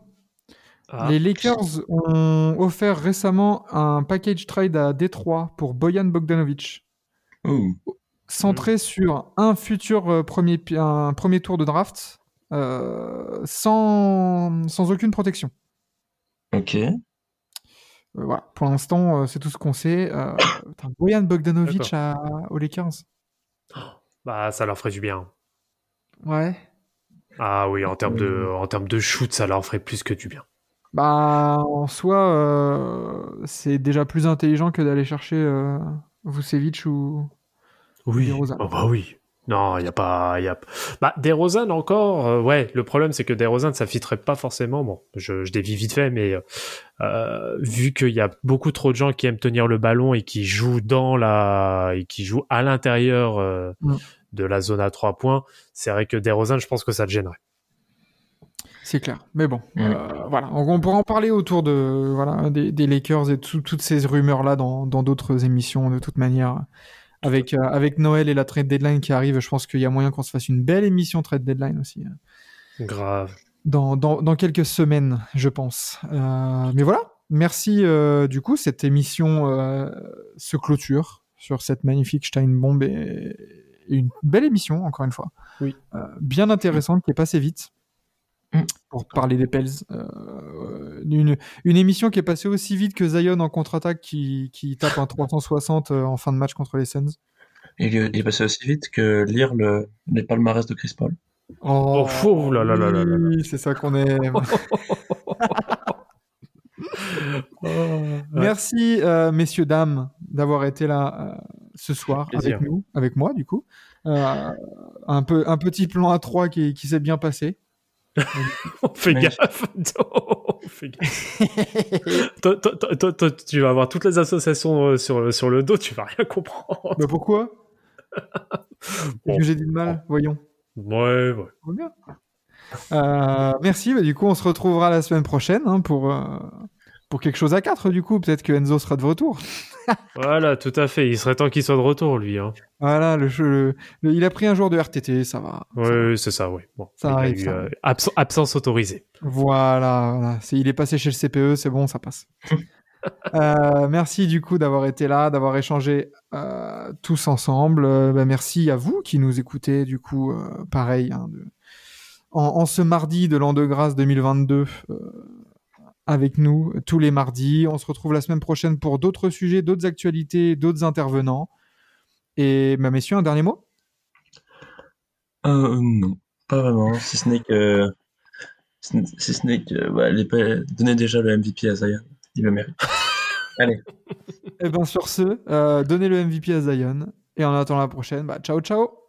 Ah, Les Lakers ont offert récemment un package trade à Détroit pour Boyan Bogdanovic. Centré sur un futur euh, premier, un premier tour de draft euh, sans, sans aucune protection. ok. Euh, voilà. Pour l'instant, euh, c'est tout ce qu'on sait. Euh, putain, Boyan Bogdanovic à, aux Lakers. bah, ça leur ferait du bien. Ouais. Ah oui, en termes de, en termes de shoot, ça leur ferait plus que du bien. Bah, en soi, euh, c'est déjà plus intelligent que d'aller chercher euh, Vucevic ou. Oui. Oh, bah oui. Non, il y a pas, y a. Bah, DeRozan encore, euh, ouais. Le problème, c'est que DeRozan, ça fitterait pas forcément. Bon, je, je dévie vite fait, mais euh, vu qu'il y a beaucoup trop de gens qui aiment tenir le ballon et qui jouent dans la, et qui jouent à l'intérieur euh, Mm. de la zone à trois points, c'est vrai que DeRozan, je pense que ça te gênerait. C'est clair. Mais bon, Mm. euh, voilà. On, on pourra en parler autour de voilà des, des Lakers et tout- toutes ces rumeurs là dans dans d'autres émissions de toute manière. Avec, euh, avec Noël et la trade deadline qui arrive, je pense qu'il y a moyen qu'on se fasse une belle émission trade deadline aussi. hein. Grave. Dans, dans, dans quelques semaines, je pense. Euh, mais voilà, merci euh, du coup, cette émission se clôture sur cette magnifique Stein Bomb et, et une belle émission, encore une fois. Oui. Bien intéressante, qui est passée vite. Mm. Pour parler des Pels. Euh, une, une émission qui est passée aussi vite que Zion en contre-attaque qui, qui tape un 360 euh, en fin de match contre les Suns. Il, est- il est passé aussi vite que lire le, les palmarès de Chris Paul. Oh, Oh, là là là là là là. oui, c'est ça qu'on aime. [laughs] [laughs] Oh. Merci, euh, messieurs, dames, d'avoir été là euh, ce soir Plaisir. avec nous, avec moi, du coup. Euh, un, peu, un petit plan à trois qui, qui s'est bien passé. [laughs] Fais Mais- gaffe. [laughs] Oh, Fais gaffe. [laughs] toi, toi- toi- tu vas avoir toutes les associations euh, sur, sur le dos, tu vas rien comprendre. Bah pourquoi? Bon. que j'ai dit de mal Voyons. Ouais, ouais. On bien. Euh, merci. Bah, du coup, on se retrouvera la semaine prochaine hein, pour, euh, pour quelque chose à quatre. Du coup, peut-être que Enzo sera de retour. [laughs] Voilà, tout à fait. Il serait temps qu'il soit de retour, lui. Hein. Voilà, le, jeu- le- il a pris un jour de RTT, ça va. Ouais, c'est ça, oui. Bon, Ça arrive, eu, ça euh, abs- absence autorisée. Voilà, il est passé chez le CPE, c'est bon, ça passe. [laughs] Euh, merci du coup d'avoir été là, d'avoir échangé euh, tous ensemble. Bah, merci à vous qui nous écoutez du coup, pareil. hein, de- en, en ce mardi de l'an de grâce 2022, euh, avec nous tous les mardis. On se retrouve la semaine prochaine pour d'autres sujets, d'autres actualités, d'autres intervenants. Et bah, messieurs, un dernier mot? Euh, non, pas vraiment. Si ce n'est que, si ce n'est que, bah, les donnez déjà le MVP à Zion. Il le mérite. [laughs] Allez, Eh ben sur ce, euh, donnez le MVP à Zion. Et en attendant la prochaine, bah, ciao ciao